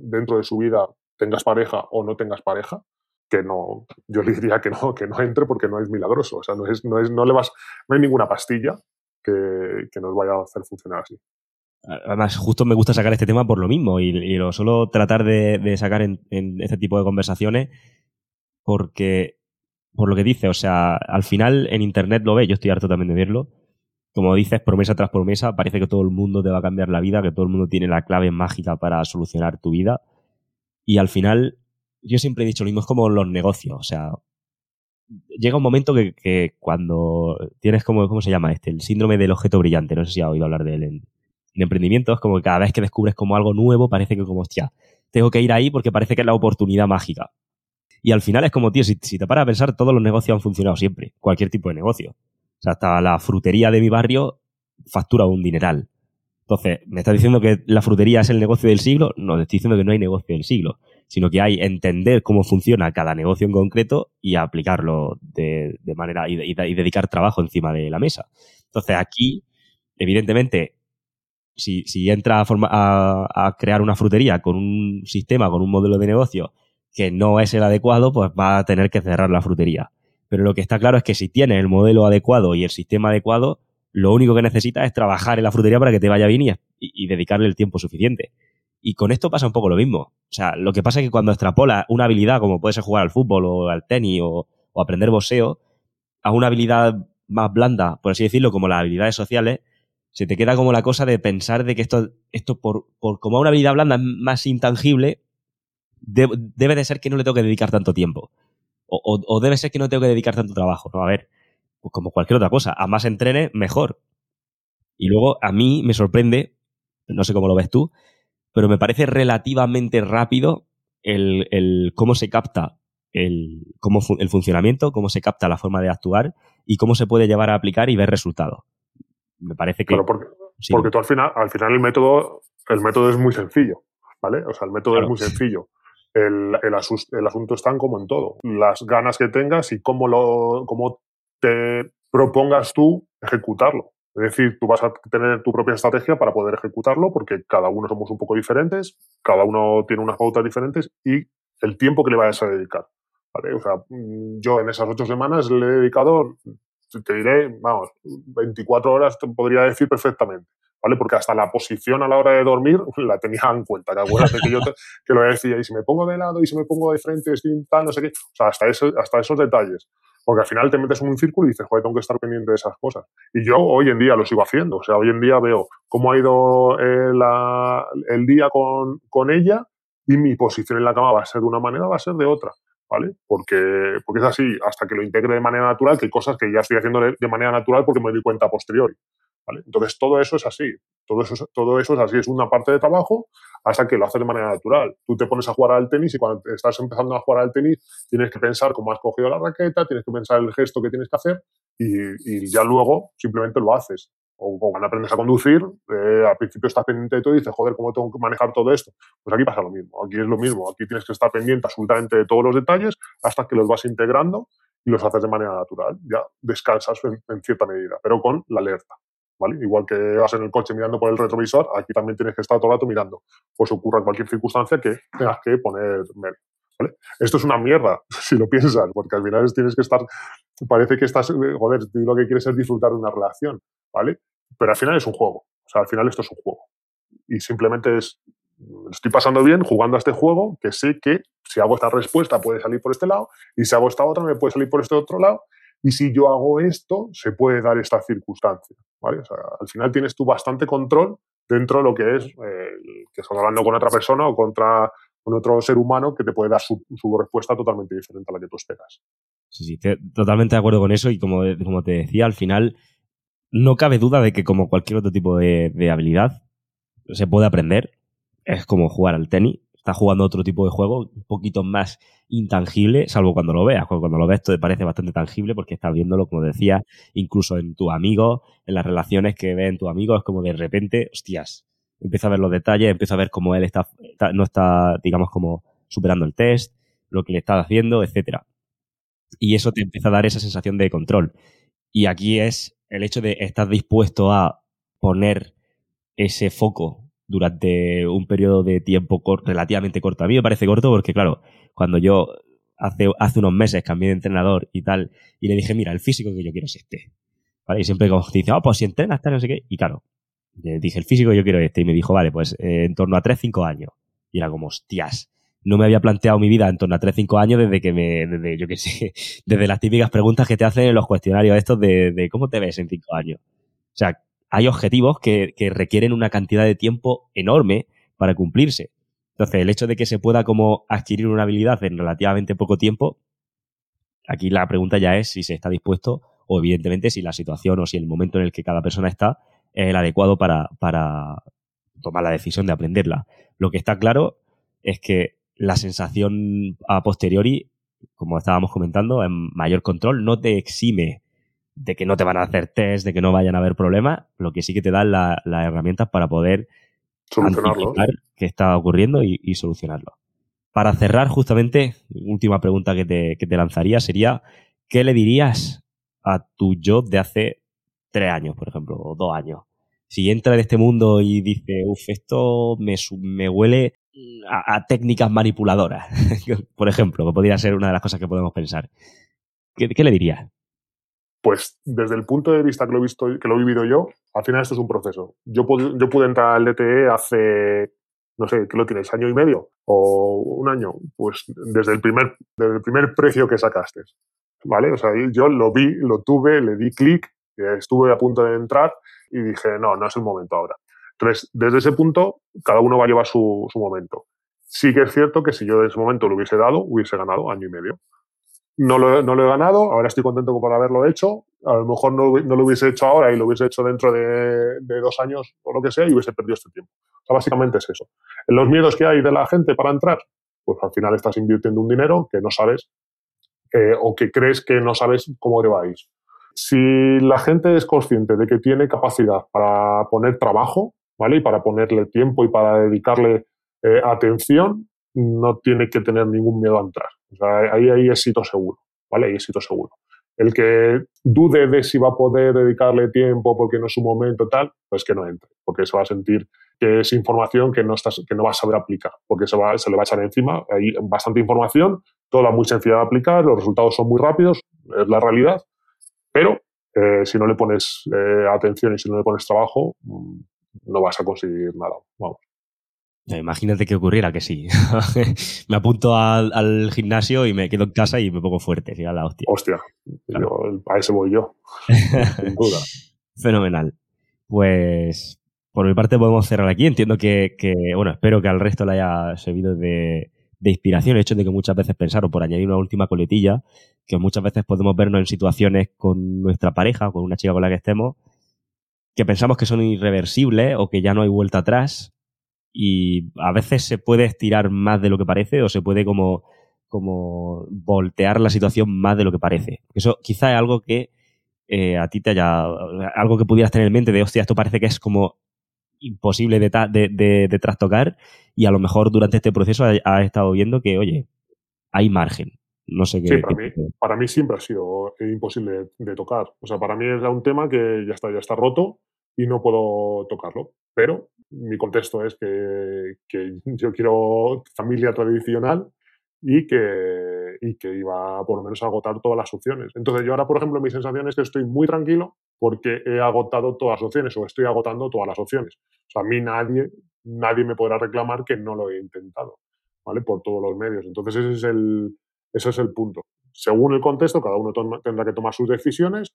dentro de su vida tengas pareja o no tengas pareja, que no, yo le diría que no, que no entre porque no es milagroso. O sea, no es, no es, no le vas, no hay ninguna pastilla que, que nos vaya a hacer funcionar así. Además, justo me gusta sacar este tema por lo mismo y, lo suelo tratar de, sacar en, este tipo de conversaciones porque, por lo que dice, o sea, al final en Internet lo ve, yo estoy harto también de verlo. Como dices, promesa tras promesa, parece que todo el mundo te va a cambiar la vida, que todo el mundo tiene la clave mágica para solucionar tu vida. Y al final, yo siempre he dicho lo mismo, es como los negocios. O sea, llega un momento que, cuando tienes como, ¿cómo se llama este? El síndrome del objeto brillante. No sé si ha oído hablar de él en, emprendimiento. Es como que cada vez que descubres como algo nuevo, parece que como, hostia, tengo que ir ahí porque parece que es la oportunidad mágica. Y al final es como, tío, si te paras a pensar, todos los negocios han funcionado siempre. Cualquier tipo de negocio. O sea, hasta la frutería de mi barrio factura un dineral. Entonces, ¿me estás diciendo que la frutería es el negocio del siglo? No, te estoy diciendo que no hay negocio del siglo, sino que hay entender cómo funciona cada negocio en concreto y aplicarlo de, manera y, dedicar trabajo encima de la mesa. Entonces, aquí, evidentemente, si, si entra a, a, crear una frutería con un sistema, con un modelo de negocio que no es el adecuado, pues va a tener que cerrar la frutería. Pero lo que está claro es que si tienes el modelo adecuado y el sistema adecuado, lo único que necesitas es trabajar en la frutería para que te vaya bien y, y dedicarle el tiempo suficiente. Y con esto pasa un poco lo mismo. O sea, lo que pasa es que cuando extrapolas una habilidad como puede ser jugar al fútbol o al tenis o, aprender boxeo a una habilidad más blanda, por así decirlo, como las habilidades sociales, se te queda como la cosa de pensar de que esto, esto por, por como una habilidad blanda es más intangible, debe de ser que no le tengo que dedicar tanto tiempo. O, o, debe ser que no tengo que dedicar tanto trabajo. No, a ver, pues como cualquier otra cosa. A más entrene, mejor. Y luego a mí me sorprende, no sé cómo lo ves tú, pero me parece relativamente rápido el, cómo se capta el, cómo el funcionamiento, cómo se capta la forma de actuar y cómo se puede llevar a aplicar y ver resultados. Me parece que. Claro, porque, porque tú al final, al final el método, el método es muy sencillo, ¿vale? O sea, el método es muy sencillo. El, el, el, asunto está en como en todo. Las ganas que tengas y cómo, lo, cómo te propongas tú ejecutarlo. Es decir, tú vas a tener tu propia estrategia para poder ejecutarlo porque cada uno somos un poco diferentes, cada uno tiene unas pautas diferentes y el tiempo que le vayas a dedicar. ¿vale? O sea, mm, yo en esas ocho semanas le he dedicado, te diré, vamos, 24 horas te podría decir perfectamente. ¿Vale? Porque hasta la posición a la hora de dormir la tenía en cuenta. Que acuérdate que yo que lo decía, y si me pongo de lado y si me pongo de frente, tal, no sé qué. O sea, hasta, hasta esos detalles. Porque al final te metes en un círculo y dices, joder, tengo que estar pendiente de esas cosas. Y yo hoy en día lo sigo haciendo. O sea, hoy en día veo cómo ha ido eh, el día con, con ella y mi posición en la cama va a ser de una manera, va a ser de otra. ¿Vale? Porque, porque es así, hasta que lo integre de manera natural, que hay cosas que ya estoy haciendo de, manera natural porque me doy cuenta a posteriori. Entonces, todo eso es así. Todo eso, todo eso es así. Es una parte de trabajo hasta que lo haces de manera natural. Tú te pones a jugar al tenis y cuando estás empezando a jugar al tenis tienes que pensar cómo has cogido la raqueta, tienes que pensar el gesto que tienes que hacer y, ya luego simplemente lo haces. O, cuando aprendes a conducir, eh, al principio estás pendiente de todo y dices, joder, ¿cómo tengo que manejar todo esto? Pues aquí pasa lo mismo. Aquí es lo mismo. Aquí tienes que estar pendiente absolutamente de todos los detalles hasta que los vas integrando y los haces de manera natural. Ya descansas en cierta medida, pero con la alerta. Igual que vas en el coche mirando por el retrovisor, aquí también tienes que estar todo el rato mirando. Pues ocurra cualquier circunstancia que tengas que poner ¿vale? Esto es una mierda, si lo piensas, porque al final tienes que estar, parece que estás, joder, lo que quieres es disfrutar de una relación, ¿vale? Pero al final es un juego, o sea, al final esto es un juego. Y simplemente es, estoy pasando bien jugando a este juego, que sé que si hago esta respuesta puede salir por este lado, y si hago esta otra me puede salir por este otro lado, y si yo hago esto, se puede dar esta circunstancia. Al final tienes tú bastante control dentro de lo que es eh, que estás hablando con otra persona o contra, con otro ser humano que te puede dar su, respuesta totalmente diferente a la que tú esperas. Sí, sí, totalmente de acuerdo con eso y como, como te decía, al final no cabe duda de que como cualquier otro tipo de habilidad se puede aprender. Es como jugar al tenis está jugando otro tipo de juego, un poquito más intangible, salvo cuando lo veas. Cuando lo ves, te parece bastante tangible porque estás viéndolo, como decía, incluso en tu amigo, en las relaciones que ve en tu amigo, es como de repente, hostias, empieza a ver los detalles, empieza a ver cómo él está, no está, digamos, como superando el test, lo que le está haciendo, etcétera. Y eso te empieza a dar esa sensación de control. Y aquí es el hecho de estar dispuesto a poner ese foco durante un periodo de tiempo relativamente corto. A mí me parece corto porque, claro, cuando yo hace, hace unos meses cambié de entrenador y tal, y le dije, mira, el físico que yo quiero es este. ¿Vale? Y siempre como te dice, oh, pues si entrenas, tal, no sé qué. Y claro, le dije, el físico que yo quiero es este. Y me dijo, vale, pues eh, en torno a 3-5 años. Y era como, hostias, no me había planteado mi vida en torno a 3-5 años desde que me, desde, yo qué sé, desde las típicas preguntas que te hacen en los cuestionarios estos de, de cómo te ves en 5 años. O sea, hay objetivos que, requieren una cantidad de tiempo enorme para cumplirse. Entonces, el hecho de que se pueda como adquirir una habilidad en relativamente poco tiempo, aquí la pregunta ya es si se está dispuesto o evidentemente si la situación o si el momento en el que cada persona está es el adecuado para, para tomar la decisión de aprenderla. Lo que está claro es que la sensación a posteriori, como estábamos comentando, en mayor control no te exime de que no te van a hacer test, de que no vayan a haber problemas, lo que sí que te dan las herramientas para poder solucionarlo qué está ocurriendo y, solucionarlo. Para cerrar, justamente, última pregunta que te, que te lanzaría sería, ¿qué le dirías a tu yo de hace tres años, por ejemplo, o dos años? Si entra en este mundo y dice, uff, esto me, me huele a, técnicas manipuladoras, por ejemplo, que podría ser una de las cosas que podemos pensar. ¿Qué, le diría? Pues desde el punto de vista que lo he visto, que lo he vivido yo, al final esto es un proceso. Yo, yo pude entrar al DTE hace, no sé, ¿qué lo tienes? ¿Año y medio? ¿O un año? Pues desde el primer, desde el primer precio que sacaste. ¿Vale? O sea, yo lo vi, lo tuve, le di clic, estuve a punto de entrar y dije, no, no es el momento ahora. Entonces, desde ese punto, cada uno va a llevar su, su momento. Sí que es cierto que si yo en ese momento lo hubiese dado, hubiese ganado año y medio. No lo, he ganado, ahora estoy contento por haberlo hecho. A lo mejor no, lo hubiese hecho ahora y lo hubiese hecho dentro de, dos años o lo que sea y hubiese perdido este tiempo. O sea, básicamente es eso. Los miedos que hay de la gente para entrar, pues al final estás invirtiendo un dinero que no sabes eh, o que crees que no sabes cómo te. Si la gente es consciente de que tiene capacidad para poner trabajo, ¿vale? Y para ponerle tiempo y para dedicarle eh, atención, no tiene que tener ningún miedo a entrar. Ahí hay éxito seguro, ¿vale? Hay éxito seguro. El que dude de si va a poder dedicarle tiempo porque no es su momento tal, pues que no entre, porque se va a sentir que es información que no, estás, que no va a saber aplicar, porque se, va, se le va a echar encima. Hay bastante información, toda muy sencilla de aplicar, los resultados son muy rápidos, es la realidad, pero eh, si no le pones eh, atención y si no le pones trabajo, mm, no vas a conseguir nada. Vamos. Imagínate que ocurriera que sí. me apunto al, gimnasio y me quedo en casa y me pongo fuerte. la hostia. Hostia, a ese voy yo. sin duda. Fenomenal. Pues por mi parte podemos cerrar aquí. Entiendo que, bueno, espero que al resto le haya servido de, de inspiración el hecho de que muchas veces pensar, o por añadir una última coletilla, que muchas veces podemos vernos en situaciones con nuestra pareja, con una chica con la que estemos, que pensamos que son irreversibles o que ya no hay vuelta atrás y a veces se puede estirar más de lo que parece o se puede como, como voltear la situación más de lo que parece. Eso quizá es algo que eh, a ti te haya, algo que pudieras tener en mente de, hostia, esto parece que es como imposible de, de, de, trastocar y a lo mejor durante este proceso has estado viendo que, oye, hay margen. No sé qué. Sí, para, mí, para mí siempre ha sido imposible de, tocar. O sea, para mí era un tema que ya está, ya está roto y no puedo tocarlo. Pero mi contexto es que, yo quiero familia tradicional y que, y que iba por lo menos a agotar todas las opciones. Entonces yo ahora, por ejemplo, mi sensación es que estoy muy tranquilo porque he agotado todas las opciones o estoy agotando todas las opciones. O sea, a mí nadie, nadie me podrá reclamar que no lo he intentado, ¿vale? Por todos los medios. Entonces ese es el, ese es el punto. Según el contexto, cada uno tendrá que tomar sus decisiones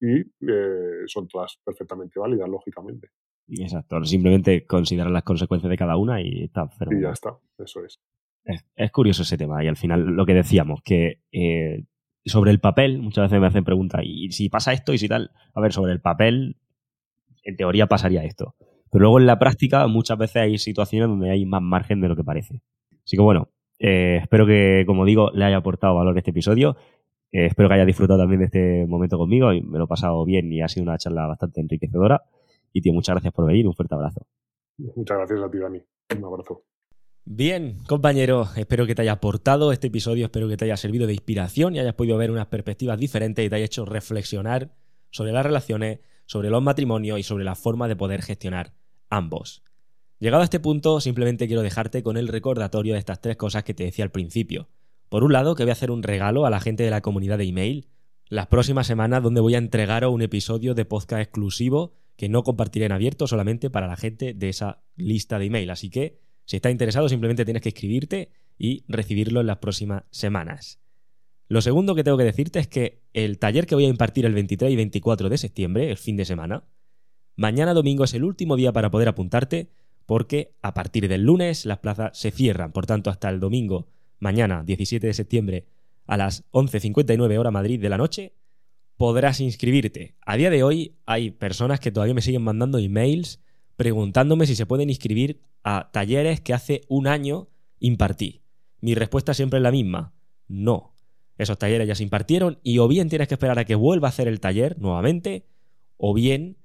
y eh, son todas perfectamente válidas, lógicamente. Exacto, simplemente considerar las consecuencias de cada una y está. Y ya está, eso es. es. curioso ese tema y al final lo que decíamos, que eh, sobre el papel, muchas veces me hacen preguntas, ¿y si pasa esto y si tal? A ver, sobre el papel, en teoría pasaría esto. Pero luego en la práctica muchas veces hay situaciones donde hay más margen de lo que parece. Así que bueno, eh, espero que, como digo, le haya aportado valor este episodio. Eh, espero que haya disfrutado también de este momento conmigo y me lo he pasado bien y ha sido una charla bastante enriquecedora. Y tío, muchas gracias por venir. Un fuerte abrazo. Muchas gracias a ti, Dani. Un abrazo. Bien, compañero, espero que te haya aportado este episodio, espero que te haya servido de inspiración y hayas podido ver unas perspectivas diferentes y te haya hecho reflexionar sobre las relaciones, sobre los matrimonios y sobre la forma de poder gestionar ambos. Llegado a este punto, simplemente quiero dejarte con el recordatorio de estas tres cosas que te decía al principio. Por un lado, que voy a hacer un regalo a la gente de la comunidad de email las próximas semanas donde voy a entregaros un episodio de podcast exclusivo que no compartiré en abierto solamente para la gente de esa lista de email. Así que si estás interesado, simplemente tienes que escribirte y recibirlo en las próximas semanas. Lo segundo que tengo que decirte es que el taller que voy a impartir el 23 y 24 de septiembre, el fin de semana, mañana domingo es el último día para poder apuntarte porque a partir del lunes las plazas se cierran. Por tanto, hasta el domingo, mañana 17 de septiembre, a las 11.59 hora Madrid de la noche, podrás inscribirte. A día de hoy hay personas que todavía me siguen mandando emails preguntándome si se pueden inscribir a talleres que hace un año impartí. Mi respuesta siempre es la misma, no. Esos talleres ya se impartieron y o bien tienes que esperar a que vuelva a hacer el taller nuevamente, o bien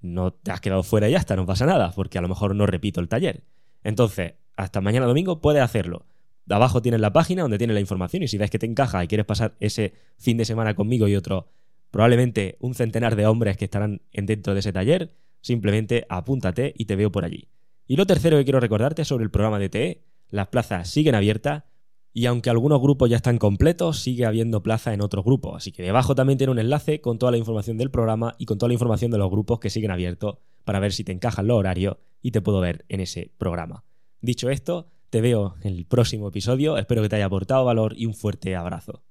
no te has quedado fuera y ya está, no pasa nada, porque a lo mejor no repito el taller. Entonces, hasta mañana domingo puedes hacerlo. De abajo tienes la página donde tienes la información y si ves que te encaja y quieres pasar ese fin de semana conmigo y otro, probablemente un centenar de hombres que estarán dentro de ese taller, simplemente apúntate y te veo por allí. Y lo tercero que quiero recordarte es sobre el programa de TE. Las plazas siguen abiertas y aunque algunos grupos ya están completos, sigue habiendo plaza en otros grupos. Así que debajo también tiene un enlace con toda la información del programa y con toda la información de los grupos que siguen abiertos para ver si te encajan los horarios y te puedo ver en ese programa. Dicho esto, te veo en el próximo episodio, espero que te haya aportado valor y un fuerte abrazo.